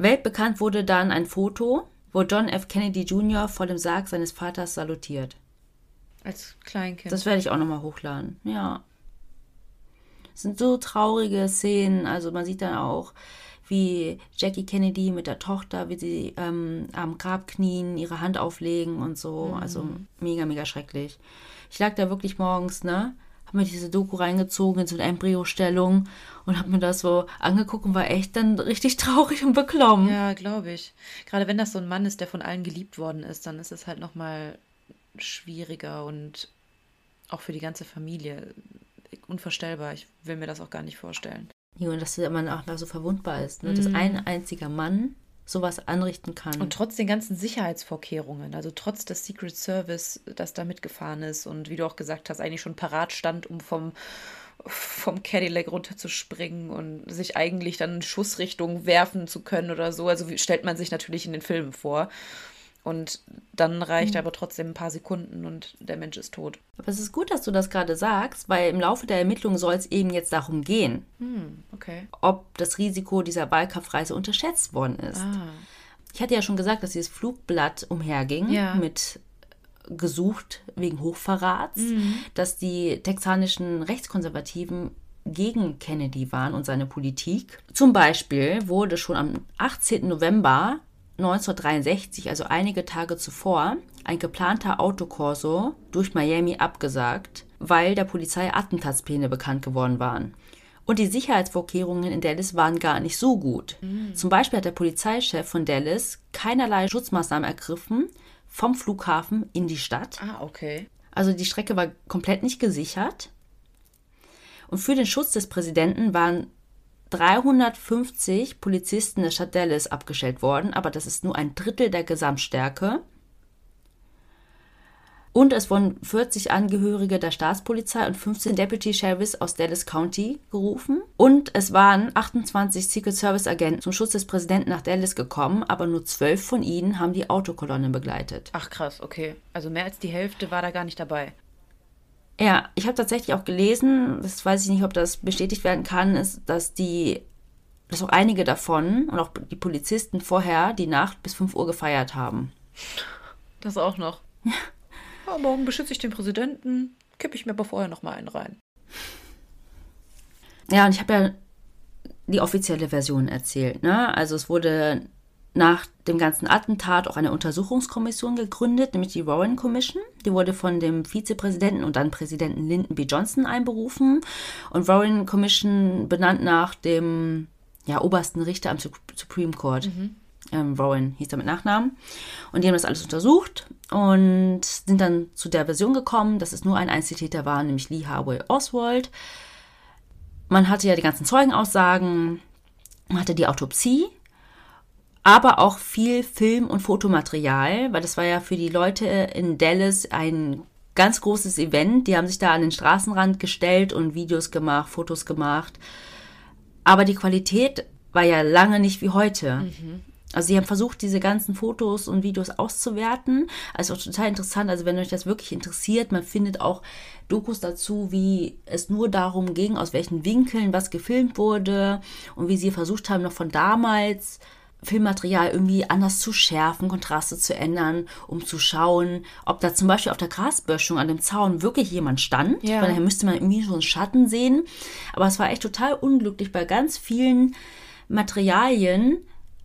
Weltbekannt wurde dann ein Foto, wo John F. Kennedy Jr. vor dem Sarg seines Vaters salutiert. Als Kleinkind. Das werde ich auch nochmal hochladen. Ja. Es sind so traurige Szenen. Also man sieht dann auch, wie Jackie Kennedy mit der Tochter, wie sie ähm, am Grab knien, ihre Hand auflegen und so. Mhm. Also mega, mega schrecklich. Ich lag da wirklich morgens, ne? Hab mir diese Doku reingezogen in so eine Embryostellung und hab mir das so angeguckt und war echt dann richtig traurig und beklommen. Ja, glaube ich. Gerade wenn das so ein Mann ist, der von allen geliebt worden ist, dann ist es halt nochmal schwieriger und auch für die ganze Familie unvorstellbar. Ich will mir das auch gar nicht vorstellen. Ja, und dass man auch so verwundbar ist. Ne? Mhm. Dass ein einziger Mann sowas anrichten kann. Und trotz den ganzen Sicherheitsvorkehrungen, also trotz des Secret Service, das da mitgefahren ist und wie du auch gesagt hast, eigentlich schon parat stand, um vom, vom Cadillac runterzuspringen und sich eigentlich dann in Schussrichtung werfen zu können oder so. Also stellt man sich natürlich in den Filmen vor. Und dann reicht mhm. aber trotzdem ein paar Sekunden und der Mensch ist tot. Aber es ist gut, dass du das gerade sagst, weil im Laufe der Ermittlungen soll es eben jetzt darum gehen, mhm, okay. ob das Risiko dieser Wahlkampfreise unterschätzt worden ist. Ah. Ich hatte ja schon gesagt, dass dieses Flugblatt umherging ja. mit gesucht wegen Hochverrats, mhm. dass die texanischen Rechtskonservativen gegen Kennedy waren und seine Politik. Zum Beispiel wurde schon am 18. November 1963, also einige Tage zuvor, ein geplanter Autokorso durch Miami abgesagt, weil der Polizei Attentatspläne bekannt geworden waren. Und die Sicherheitsvorkehrungen in Dallas waren gar nicht so gut. Mhm. Zum Beispiel hat der Polizeichef von Dallas keinerlei Schutzmaßnahmen ergriffen vom Flughafen in die Stadt. Ah, okay. Also die Strecke war komplett nicht gesichert. Und für den Schutz des Präsidenten waren 350 Polizisten der Stadt Dallas abgestellt worden, aber das ist nur ein Drittel der Gesamtstärke. Und es wurden 40 Angehörige der Staatspolizei und 15 Deputy Sheriffs aus Dallas County gerufen. Und es waren 28 Secret Service Agenten zum Schutz des Präsidenten nach Dallas gekommen, aber nur zwölf von ihnen haben die Autokolonne begleitet. Ach krass, okay. Also mehr als die Hälfte war da gar nicht dabei. Ja, ich habe tatsächlich auch gelesen, das weiß ich nicht, ob das bestätigt werden kann, ist, dass die, dass auch einige davon und auch die Polizisten vorher die Nacht bis 5 Uhr gefeiert haben. Das auch noch. Ja. ja morgen beschütze ich den Präsidenten, kippe ich mir aber vorher noch mal einen rein. Ja, und ich habe ja die offizielle Version erzählt. Ne? Also es wurde nach dem ganzen Attentat auch eine Untersuchungskommission gegründet, nämlich die Warren Commission. Die wurde von dem Vizepräsidenten und dann Präsidenten Lyndon B. Johnson einberufen. Und Warren Commission benannt nach dem ja, obersten Richter am Supreme Court. Mhm. Ähm, Warren hieß er mit Nachnamen. Und die haben das alles untersucht und sind dann zu der Version gekommen, dass es nur ein Einzeltäter war, nämlich Lee Harvey Oswald. Man hatte ja die ganzen Zeugenaussagen, man hatte die Autopsie aber auch viel Film- und Fotomaterial, weil das war ja für die Leute in Dallas ein ganz großes Event. Die haben sich da an den Straßenrand gestellt und Videos gemacht, Fotos gemacht. Aber die Qualität war ja lange nicht wie heute. Mhm. Also sie haben versucht, diese ganzen Fotos und Videos auszuwerten. Also auch total interessant. Also wenn euch das wirklich interessiert, man findet auch Dokus dazu, wie es nur darum ging, aus welchen Winkeln was gefilmt wurde und wie sie versucht haben, noch von damals Filmmaterial irgendwie anders zu schärfen, Kontraste zu ändern, um zu schauen, ob da zum Beispiel auf der Grasböschung an dem Zaun wirklich jemand stand. Ja. Weil daher müsste man irgendwie so einen Schatten sehen. Aber es war echt total unglücklich. Bei ganz vielen Materialien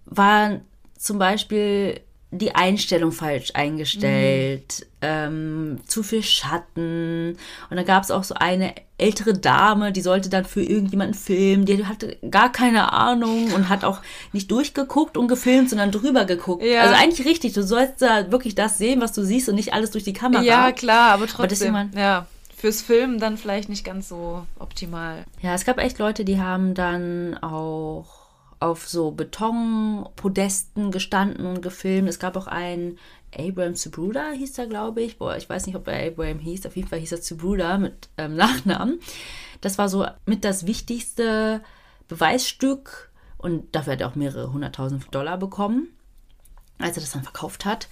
war zum Beispiel die Einstellung falsch eingestellt, mhm. ähm, zu viel Schatten. Und dann gab es auch so eine ältere Dame, die sollte dann für irgendjemanden filmen, die hatte gar keine Ahnung und hat auch nicht durchgeguckt und gefilmt, sondern drüber geguckt. Ja. Also eigentlich richtig, du sollst da wirklich das sehen, was du siehst und nicht alles durch die Kamera. Ja, klar, aber trotzdem. Aber ja, fürs Filmen dann vielleicht nicht ganz so optimal. Ja, es gab echt Leute, die haben dann auch auf so Betonpodesten gestanden und gefilmt. Es gab auch einen Abraham Zubruda, hieß er, glaube ich. Boah, ich weiß nicht, ob er Abraham hieß. Auf jeden Fall hieß er Zubruda mit ähm, Nachnamen. Das war so mit das wichtigste Beweisstück und dafür hat er auch mehrere hunderttausend Dollar bekommen, als er das dann verkauft hat.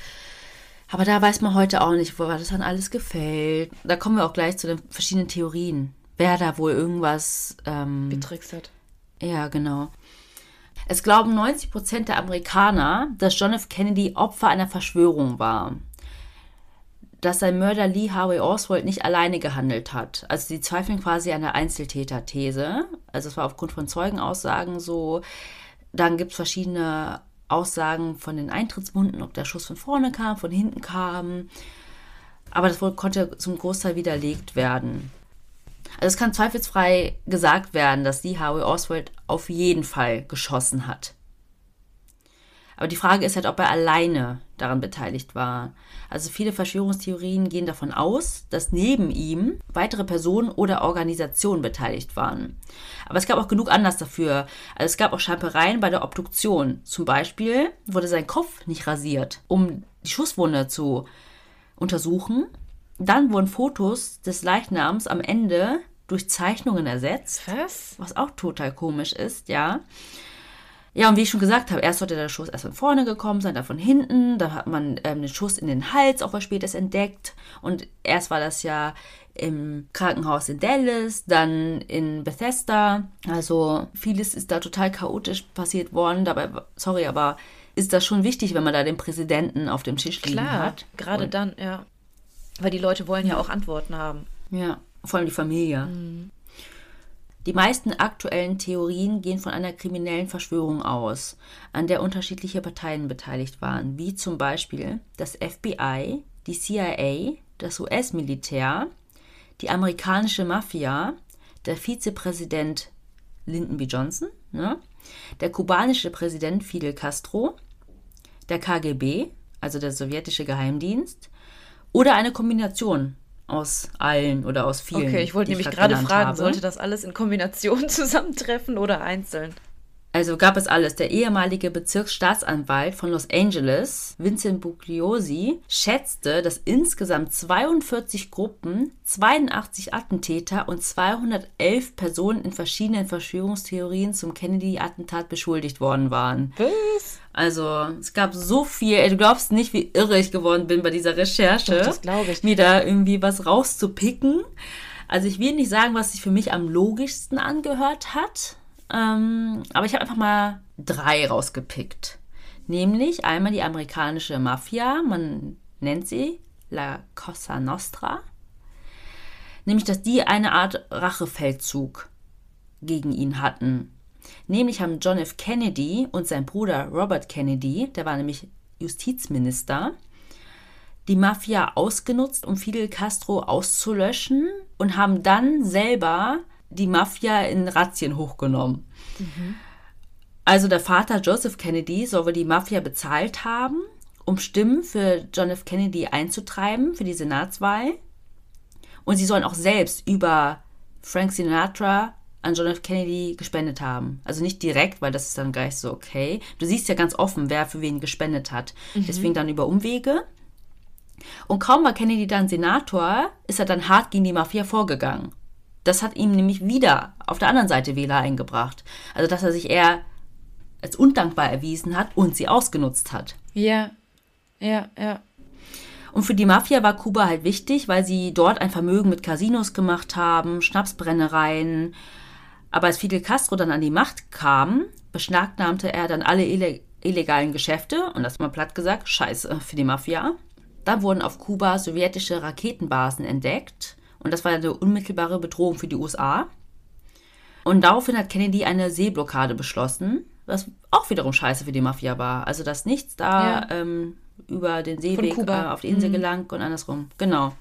Aber da weiß man heute auch nicht, wo das dann alles gefällt. Da kommen wir auch gleich zu den verschiedenen Theorien. Wer da wohl irgendwas ähm, betrickst hat. Ja, genau. Es glauben 90 Prozent der Amerikaner, dass John F. Kennedy Opfer einer Verschwörung war. Dass sein Mörder Lee Harvey Oswald nicht alleine gehandelt hat. Also sie zweifeln quasi an der Einzeltäter-These. Also es war aufgrund von Zeugenaussagen so. Dann gibt es verschiedene Aussagen von den Eintrittswunden, ob der Schuss von vorne kam, von hinten kam. Aber das konnte zum Großteil widerlegt werden. Also es kann zweifelsfrei gesagt werden, dass Lee Harvey Oswald auf jeden Fall geschossen hat. Aber die Frage ist halt, ob er alleine daran beteiligt war. Also viele Verschwörungstheorien gehen davon aus, dass neben ihm weitere Personen oder Organisationen beteiligt waren. Aber es gab auch genug Anlass dafür. Also es gab auch Scheipereien bei der Obduktion. Zum Beispiel wurde sein Kopf nicht rasiert, um die Schusswunde zu untersuchen. Dann wurden Fotos des Leichnams am Ende durch Zeichnungen ersetzt. Was? Was auch total komisch ist, ja. Ja, und wie ich schon gesagt habe, erst sollte der Schuss erst von vorne gekommen sein, dann von hinten. Da hat man ähm, den Schuss in den Hals auch was später entdeckt. Und erst war das ja im Krankenhaus in Dallas, dann in Bethesda. Also vieles ist da total chaotisch passiert worden. Dabei, sorry, aber ist das schon wichtig, wenn man da den Präsidenten auf dem Tisch liegen Klar, hat? gerade und, dann, ja. Weil die Leute wollen ja auch Antworten haben. Ja, vor allem die Familie. Mhm. Die meisten aktuellen Theorien gehen von einer kriminellen Verschwörung aus, an der unterschiedliche Parteien beteiligt waren, wie zum Beispiel das FBI, die CIA, das US-Militär, die amerikanische Mafia, der Vizepräsident Lyndon B. Johnson, ne, der kubanische Präsident Fidel Castro, der KGB, also der sowjetische Geheimdienst, oder eine Kombination aus allen oder aus vielen. Okay, ich wollte nämlich gerade fragen, habe. sollte das alles in Kombination zusammentreffen oder einzeln? Also gab es alles. Der ehemalige Bezirksstaatsanwalt von Los Angeles, Vincent Bugliosi, schätzte, dass insgesamt 42 Gruppen, 82 Attentäter und 211 Personen in verschiedenen Verschwörungstheorien zum Kennedy-Attentat beschuldigt worden waren. Was? Also es gab so viel. Ey, Du glaubst nicht, wie irre ich geworden bin bei dieser Recherche. Doch, das glaube ich. Mir da irgendwie was rauszupicken. Also ich will nicht sagen, was sich für mich am logischsten angehört hat. Ähm, aber ich habe einfach mal drei rausgepickt. Nämlich einmal die amerikanische Mafia, man nennt sie La Cosa Nostra. Nämlich, dass die eine Art Rachefeldzug gegen ihn hatten. Nämlich haben John F. Kennedy und sein Bruder Robert Kennedy, der war nämlich Justizminister, die Mafia ausgenutzt, um Fidel Castro auszulöschen und haben dann selber die Mafia in Razzien hochgenommen. Also der Vater Joseph Kennedy soll wohl die Mafia bezahlt haben, um Stimmen für John F. Kennedy einzutreiben für die Senatswahl. Und sie sollen auch selbst über Frank Sinatra an John F. Kennedy gespendet haben. Also nicht direkt, weil das ist dann gleich so okay. Du siehst ja ganz offen, wer für wen gespendet hat. Deswegen dann über Umwege. Und kaum war Kennedy dann Senator, ist er dann hart gegen die Mafia vorgegangen. Das hat ihm nämlich wieder auf der anderen Seite Wähler eingebracht. Also, dass er sich eher als undankbar erwiesen hat und sie ausgenutzt hat. Ja, ja, ja. Und für die Mafia war Kuba halt wichtig, weil sie dort ein Vermögen mit Casinos gemacht haben, Schnapsbrennereien. Aber als Fidel Castro dann an die Macht kam, beschlagnahmte er dann alle ille illegalen Geschäfte und das mal platt gesagt, scheiße für die Mafia. Dann wurden auf Kuba sowjetische Raketenbasen entdeckt und das war eine unmittelbare Bedrohung für die USA. Und daraufhin hat Kennedy eine Seeblockade beschlossen, was auch wiederum scheiße für die Mafia war. Also, dass nichts da Ja. ähm, über den Seeweg äh, auf die Insel gelangt und andersrum. Genau.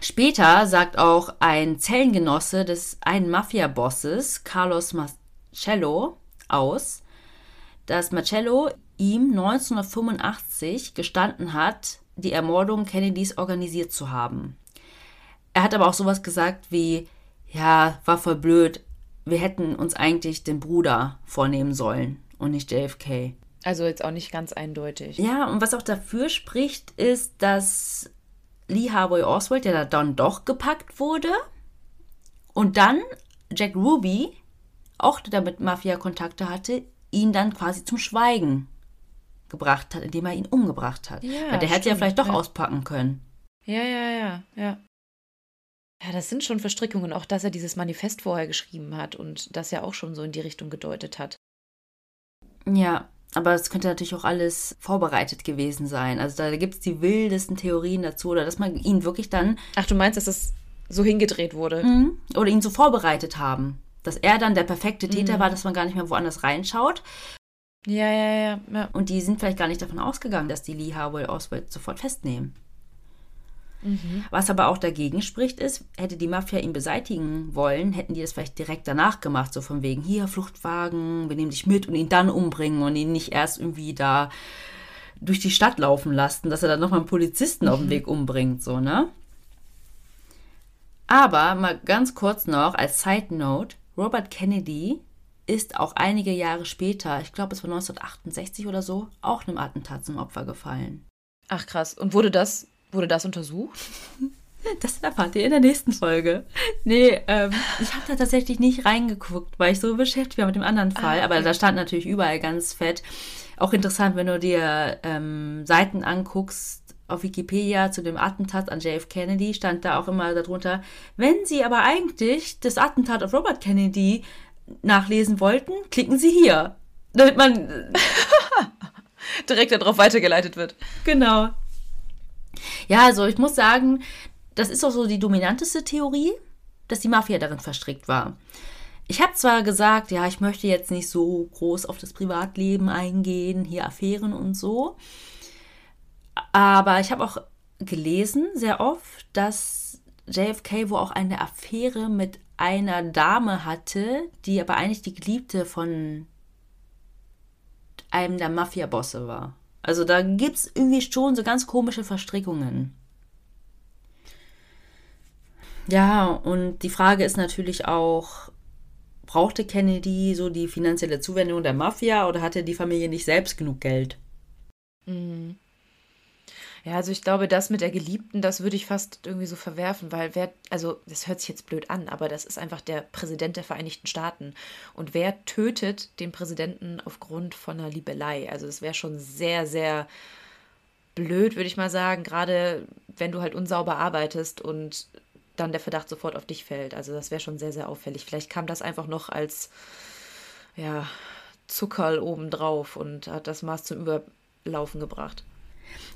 Später sagt auch ein Zellengenosse des einen Mafia-Bosses, Carlos Marcello, aus, dass Marcello ihm 1985 gestanden hat, die Ermordung Kennedys organisiert zu haben. Er hat aber auch sowas gesagt wie, ja, war voll blöd, wir hätten uns eigentlich den Bruder vornehmen sollen und nicht JFK. Also jetzt auch nicht ganz eindeutig. Ja, und was auch dafür spricht, ist, dass Lee Harvey Oswald, der da dann doch gepackt wurde, und dann Jack Ruby, auch der damit Mafia-Kontakte hatte, ihn dann quasi zum Schweigen gebracht hat, indem er ihn umgebracht hat. Ja, Weil der hätte ja stimmt, vielleicht doch ja. auspacken können. Ja, ja, ja, ja. Ja, das sind schon Verstrickungen, auch dass er dieses Manifest vorher geschrieben hat und das ja auch schon so in die Richtung gedeutet hat. Ja, aber es könnte natürlich auch alles vorbereitet gewesen sein. Also da gibt es die wildesten Theorien dazu, oder dass man ihn wirklich dann Ach, du meinst, dass es so hingedreht wurde? Mhm. oder ihn so vorbereitet haben. Dass er dann der perfekte Täter war, dass man gar nicht mehr woanders reinschaut. Ja, ja, ja, ja. Und die sind vielleicht gar nicht davon ausgegangen, dass die Lee Harvey Oswald sofort festnehmen. Was aber auch dagegen spricht, ist, hätte die Mafia ihn beseitigen wollen, hätten die das vielleicht direkt danach gemacht, so von wegen, hier, Fluchtwagen, wir nehmen dich mit und ihn dann umbringen und ihn nicht erst irgendwie da durch die Stadt laufen lassen, dass er dann nochmal einen Polizisten auf dem Weg umbringt, so, ne? Aber mal ganz kurz noch als Side Note, Robert Kennedy ist auch einige Jahre später, ich glaube es war 1968 oder so, auch einem Attentat zum Opfer gefallen. Ach krass. Und wurde das, wurde das untersucht? Das erfahrt ihr in der nächsten Folge. Nee, ähm, ich habe da tatsächlich nicht reingeguckt, weil ich so beschäftigt war mit dem anderen Fall. Ah, Aber okay. da stand natürlich überall ganz fett. Auch interessant, wenn du dir ähm, Seiten anguckst auf Wikipedia zu dem Attentat an JF Kennedy, stand da auch immer darunter, wenn Sie aber eigentlich das Attentat auf Robert Kennedy nachlesen wollten, klicken Sie hier. Damit man äh, Direkt darauf weitergeleitet wird. Genau. Ja, also ich muss sagen, das ist auch so die dominanteste Theorie, dass die Mafia darin verstrickt war. Ich habe zwar gesagt, ja, ich möchte jetzt nicht so groß auf das Privatleben eingehen, hier Affären und so, aber ich habe auch gelesen sehr oft, dass JFK wohl auch eine Affäre mit einer Dame hatte, die aber eigentlich die Geliebte von einem der Mafia-Bosse war. Also da gibt es irgendwie schon so ganz komische Verstrickungen. Ja, und die Frage ist natürlich auch, brauchte Kennedy so die finanzielle Zuwendung der Mafia oder hatte die Familie nicht selbst genug Geld? Mhm. Ja, also ich glaube, das mit der Geliebten, das würde ich fast irgendwie so verwerfen, weil wer, also das hört sich jetzt blöd an, aber das ist einfach der Präsident der Vereinigten Staaten. Und wer tötet den Präsidenten aufgrund von einer Liebelei? Also das wäre schon sehr, sehr blöd, würde ich mal sagen, gerade wenn du halt unsauber arbeitest und dann der Verdacht sofort auf dich fällt. Also das wäre schon sehr, sehr auffällig. Vielleicht kam das einfach noch als, ja, Zuckerl obendrauf und hat das Maß zum Überlaufen gebracht.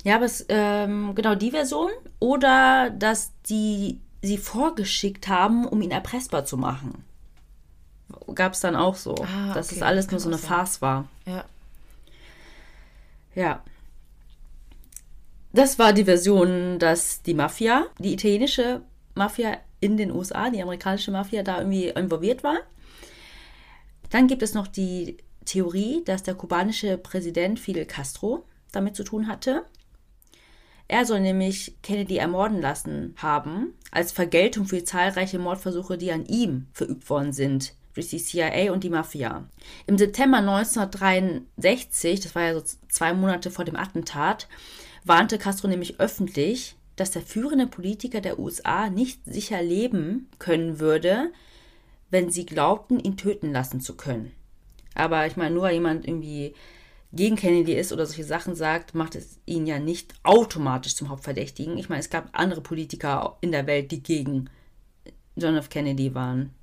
Ja, aber es, ähm, genau die Version. Oder dass die sie vorgeschickt haben, um ihn erpressbar zu machen. Gab es dann auch so. Ah, dass okay. es alles nur so eine Farce war. Ja. Ja. Das war die Version, dass die Mafia, die italienische Mafia in den USA, die amerikanische Mafia da irgendwie involviert war. Dann gibt es noch die Theorie, dass der kubanische Präsident Fidel Castro damit zu tun hatte. Er soll nämlich Kennedy ermorden lassen haben, als Vergeltung für zahlreiche Mordversuche, die an ihm verübt worden sind durch die CIA und die Mafia. Im September 1963, das war ja so zwei Monate vor dem Attentat, warnte Castro nämlich öffentlich, dass der führende Politiker der USA nicht sicher leben können würde, wenn sie glaubten, ihn töten lassen zu können. Aber ich meine, nur jemand irgendwie gegen Kennedy ist oder solche Sachen sagt, macht es ihn ja nicht automatisch zum Hauptverdächtigen. Ich meine, es gab andere Politiker in der Welt, die gegen John F. Kennedy waren.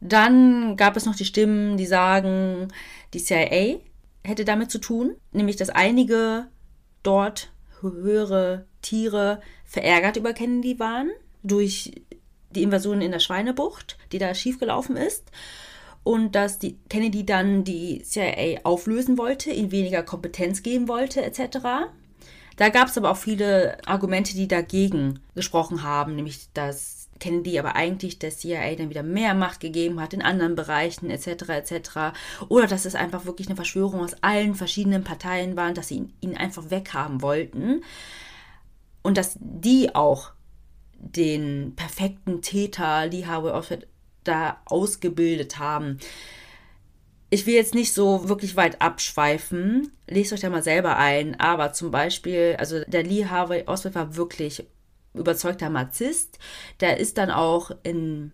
Dann gab es noch die Stimmen, die sagen, die CIA hätte damit zu tun, nämlich dass einige dort höhere Tiere verärgert über Kennedy waren durch die Invasion in der Schweinebucht, die da schiefgelaufen ist und dass die Kennedy dann die CIA auflösen wollte, ihm weniger Kompetenz geben wollte, etc. Da gab es aber auch viele Argumente, die dagegen gesprochen haben, nämlich dass Kennedy aber eigentlich der CIA dann wieder mehr Macht gegeben hat in anderen Bereichen etc. etc. Oder dass es einfach wirklich eine Verschwörung aus allen verschiedenen Parteien waren, dass sie ihn, ihn einfach weghaben wollten und dass die auch den perfekten Täter Lee Harvey Oswald da ausgebildet haben. Ich will jetzt nicht so wirklich weit abschweifen. Lest euch da mal selber ein. Aber zum Beispiel, also der Lee Harvey Oswald war wirklich überzeugter Marxist. Der ist dann auch in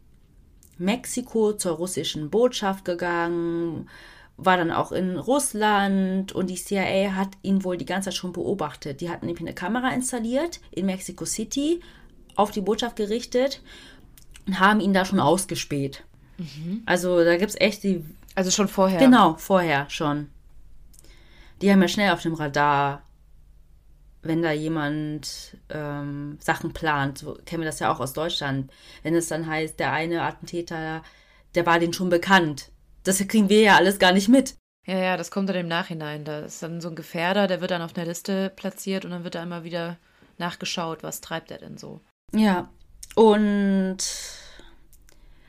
Mexiko zur russischen Botschaft gegangen, war dann auch in Russland und die CIA hat ihn wohl die ganze Zeit schon beobachtet. Die hatten nämlich eine Kamera installiert in Mexico City, auf die Botschaft gerichtet und haben ihn da schon ausgespäht. Mhm. Also da gibt es echt die. Also schon vorher. Genau, vorher schon. Die haben ja schnell auf dem Radar, wenn da jemand ähm, Sachen plant. So kennen wir das ja auch aus Deutschland. Wenn es dann heißt, der eine Attentäter, der war denen schon bekannt. Das kriegen wir ja alles gar nicht mit. Ja, ja, das kommt dann im Nachhinein. Da ist dann so ein Gefährder, der wird dann auf einer Liste platziert und dann wird da immer wieder nachgeschaut, was treibt er denn so. Ja, und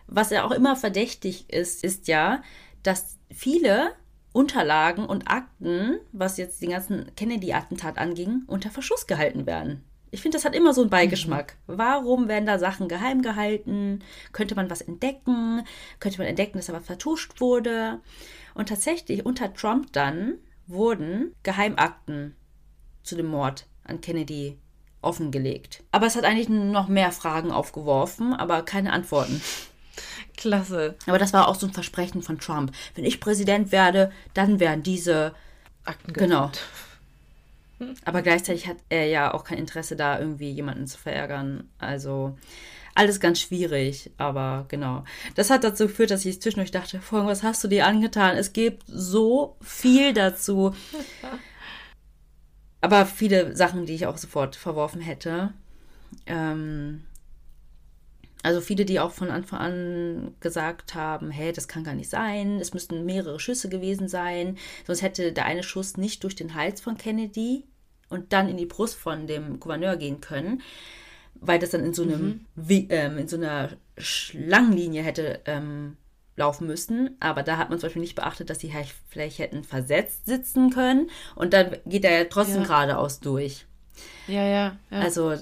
was ja auch immer verdächtig ist, ist ja, dass viele Unterlagen und Akten, was jetzt den ganzen Kennedy-Attentat anging, unter Verschluss gehalten werden. Ich finde, das hat immer so einen Beigeschmack. Mhm. Warum werden da Sachen geheim gehalten? Könnte man was entdecken? Könnte man entdecken, dass da was vertuscht wurde? Und tatsächlich unter Trump dann wurden Geheimakten zu dem Mord an Kennedy offengelegt. Aber es hat eigentlich noch mehr Fragen aufgeworfen, aber keine Antworten. Klasse. Aber das war auch so ein Versprechen von Trump. Wenn ich Präsident werde, dann werden diese Akten Genau. Aber gleichzeitig hat er ja auch kein Interesse da irgendwie jemanden zu verärgern. Also alles ganz schwierig, aber genau. Das hat dazu geführt, dass ich zwischendurch dachte, vorhin, was hast du dir angetan? Es gibt so viel dazu. Aber viele Sachen, die ich auch sofort verworfen hätte. Ähm, also viele, die auch von Anfang an gesagt haben, hey, das kann gar nicht sein, es müssten mehrere Schüsse gewesen sein, sonst hätte der eine Schuss nicht durch den Hals von Kennedy und dann in die Brust von dem Gouverneur gehen können, weil das dann in so einem mhm. ähm, in so einer Schlangenlinie hätte ähm, laufen müssen. Aber da hat man zum Beispiel nicht beachtet, dass sie vielleicht hätten versetzt sitzen können. Und dann geht er ja trotzdem ja. geradeaus durch. Ja, ja, ja. Also,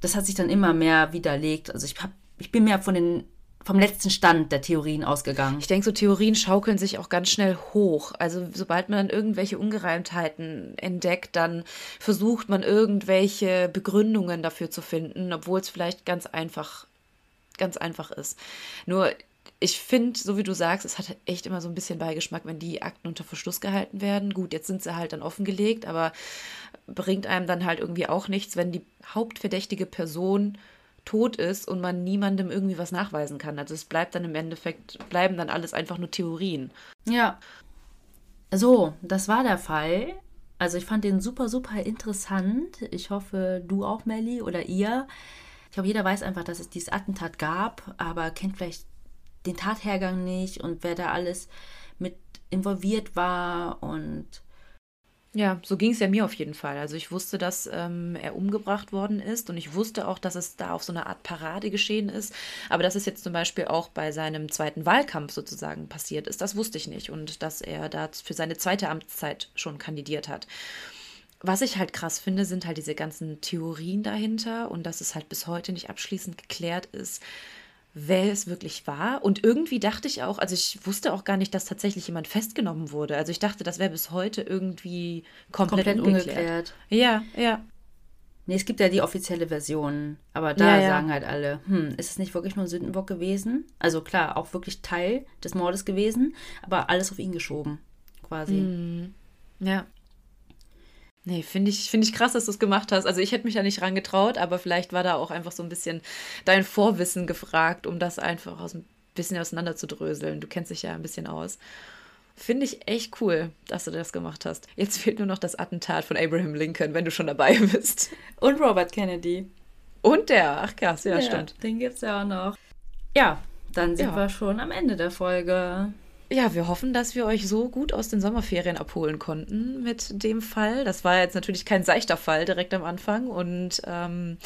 das hat sich dann immer mehr widerlegt. Also, ich, hab, ich bin mir von den vom letzten Stand der Theorien ausgegangen. Ich denke, so Theorien schaukeln sich auch ganz schnell hoch. Also sobald man dann irgendwelche Ungereimtheiten entdeckt, dann versucht man irgendwelche Begründungen dafür zu finden, obwohl es vielleicht ganz einfach, ganz einfach ist. Nur ich finde, so wie du sagst, es hat echt immer so ein bisschen Beigeschmack, wenn die Akten unter Verschluss gehalten werden. Gut, jetzt sind sie halt dann offengelegt, aber bringt einem dann halt irgendwie auch nichts, wenn die hauptverdächtige Person tot ist und man niemandem irgendwie was nachweisen kann. Also es bleibt dann im Endeffekt, bleiben dann alles einfach nur Theorien. Ja. So, das war der Fall. Also ich fand den super, super interessant. Ich hoffe, du auch, Melly, oder ihr. Ich glaube, jeder weiß einfach, dass es dieses Attentat gab, aber kennt vielleicht den Tathergang nicht und wer da alles mit involviert war und ja, so ging es ja mir auf jeden Fall. Also ich wusste, dass ähm, er umgebracht worden ist und ich wusste auch, dass es da auf so eine Art Parade geschehen ist. Aber dass es jetzt zum Beispiel auch bei seinem zweiten Wahlkampf sozusagen passiert ist, das wusste ich nicht. Und dass er da für seine zweite Amtszeit schon kandidiert hat. Was ich halt krass finde, sind halt diese ganzen Theorien dahinter und dass es halt bis heute nicht abschließend geklärt ist, wer es wirklich war. Und irgendwie dachte ich auch, also ich wusste auch gar nicht, dass tatsächlich jemand festgenommen wurde. Also ich dachte, das wäre bis heute irgendwie komplett, komplett ungeklärt. Ja, ja. Nee, es gibt ja die offizielle Version, aber da ja, ja. sagen halt alle, hm, ist es nicht wirklich nur ein Sündenbock gewesen? Also klar, auch wirklich Teil des Mordes gewesen, aber alles auf ihn geschoben, quasi. Mhm. Ja. Nee, finde ich, find ich krass, dass du es gemacht hast. Also ich hätte mich da nicht rangetraut, aber vielleicht war da auch einfach so ein bisschen dein Vorwissen gefragt, um das einfach aus, ein bisschen auseinanderzudröseln. Du kennst dich ja ein bisschen aus. Finde ich echt cool, dass du das gemacht hast. Jetzt fehlt nur noch das Attentat von Abraham Lincoln, wenn du schon dabei bist. Und Robert Kennedy. Und der, ach krass, ja, ja stimmt. Den gibt es ja auch noch. Ja, dann sind ja. wir schon am Ende der Folge. Ja, wir hoffen, dass wir euch so gut aus den Sommerferien abholen konnten mit dem Fall. Das war jetzt natürlich kein seichter Fall direkt am Anfang. Und ähm,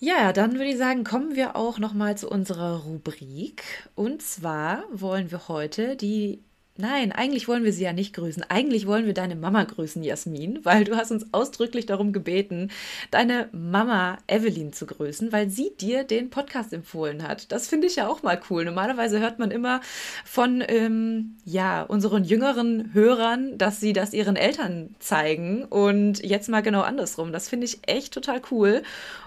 ja, dann würde ich sagen, kommen wir auch noch mal zu unserer Rubrik. Und zwar wollen wir heute die Nein, eigentlich wollen wir sie ja nicht grüßen. Eigentlich wollen wir deine Mama grüßen, Jasmin, weil du hast uns ausdrücklich darum gebeten, deine Mama Evelyn zu grüßen, weil sie dir den Podcast empfohlen hat. Das finde ich ja auch mal cool. Normalerweise hört man immer von ähm, ja unseren jüngeren Hörern, dass sie das ihren Eltern zeigen und jetzt mal genau andersrum. Das finde ich echt total cool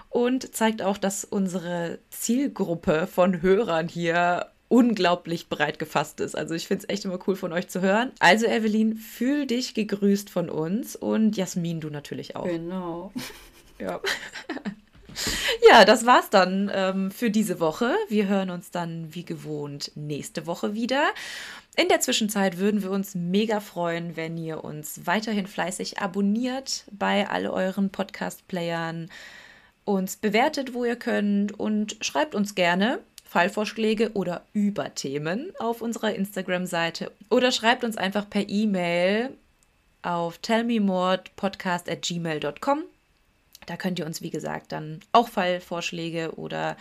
und zeigt auch, dass unsere Zielgruppe von Hörern hier unglaublich breit gefasst ist. Also ich finde es echt immer cool von euch zu hören. Also Evelyn, fühl dich gegrüßt von uns und Jasmin, du natürlich auch. Genau. Ja. Ja, das war's dann ähm, für diese Woche. Wir hören uns dann wie gewohnt nächste Woche wieder. In der Zwischenzeit würden wir uns mega freuen, wenn ihr uns weiterhin fleißig abonniert bei all euren Podcast-Playern, uns bewertet, wo ihr könnt und schreibt uns gerne, Fallvorschläge oder Überthemen auf unserer Instagram-Seite oder schreibt uns einfach per E-Mail auf tellmemorepodcast@gmail.com. Da könnt ihr uns, wie gesagt, dann auch Fallvorschläge oder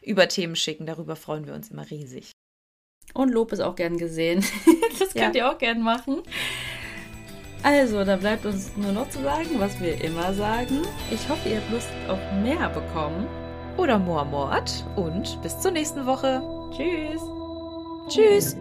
Überthemen schicken. Darüber freuen wir uns immer riesig. Und Lob ist auch gern gesehen. das könnt ja. ihr auch gern machen. Also, da bleibt uns nur noch zu sagen, was wir immer sagen. Ich hoffe, ihr habt Lust auf mehr bekommen oder Moormord und bis zur nächsten Woche. Tschüss. Tschüss.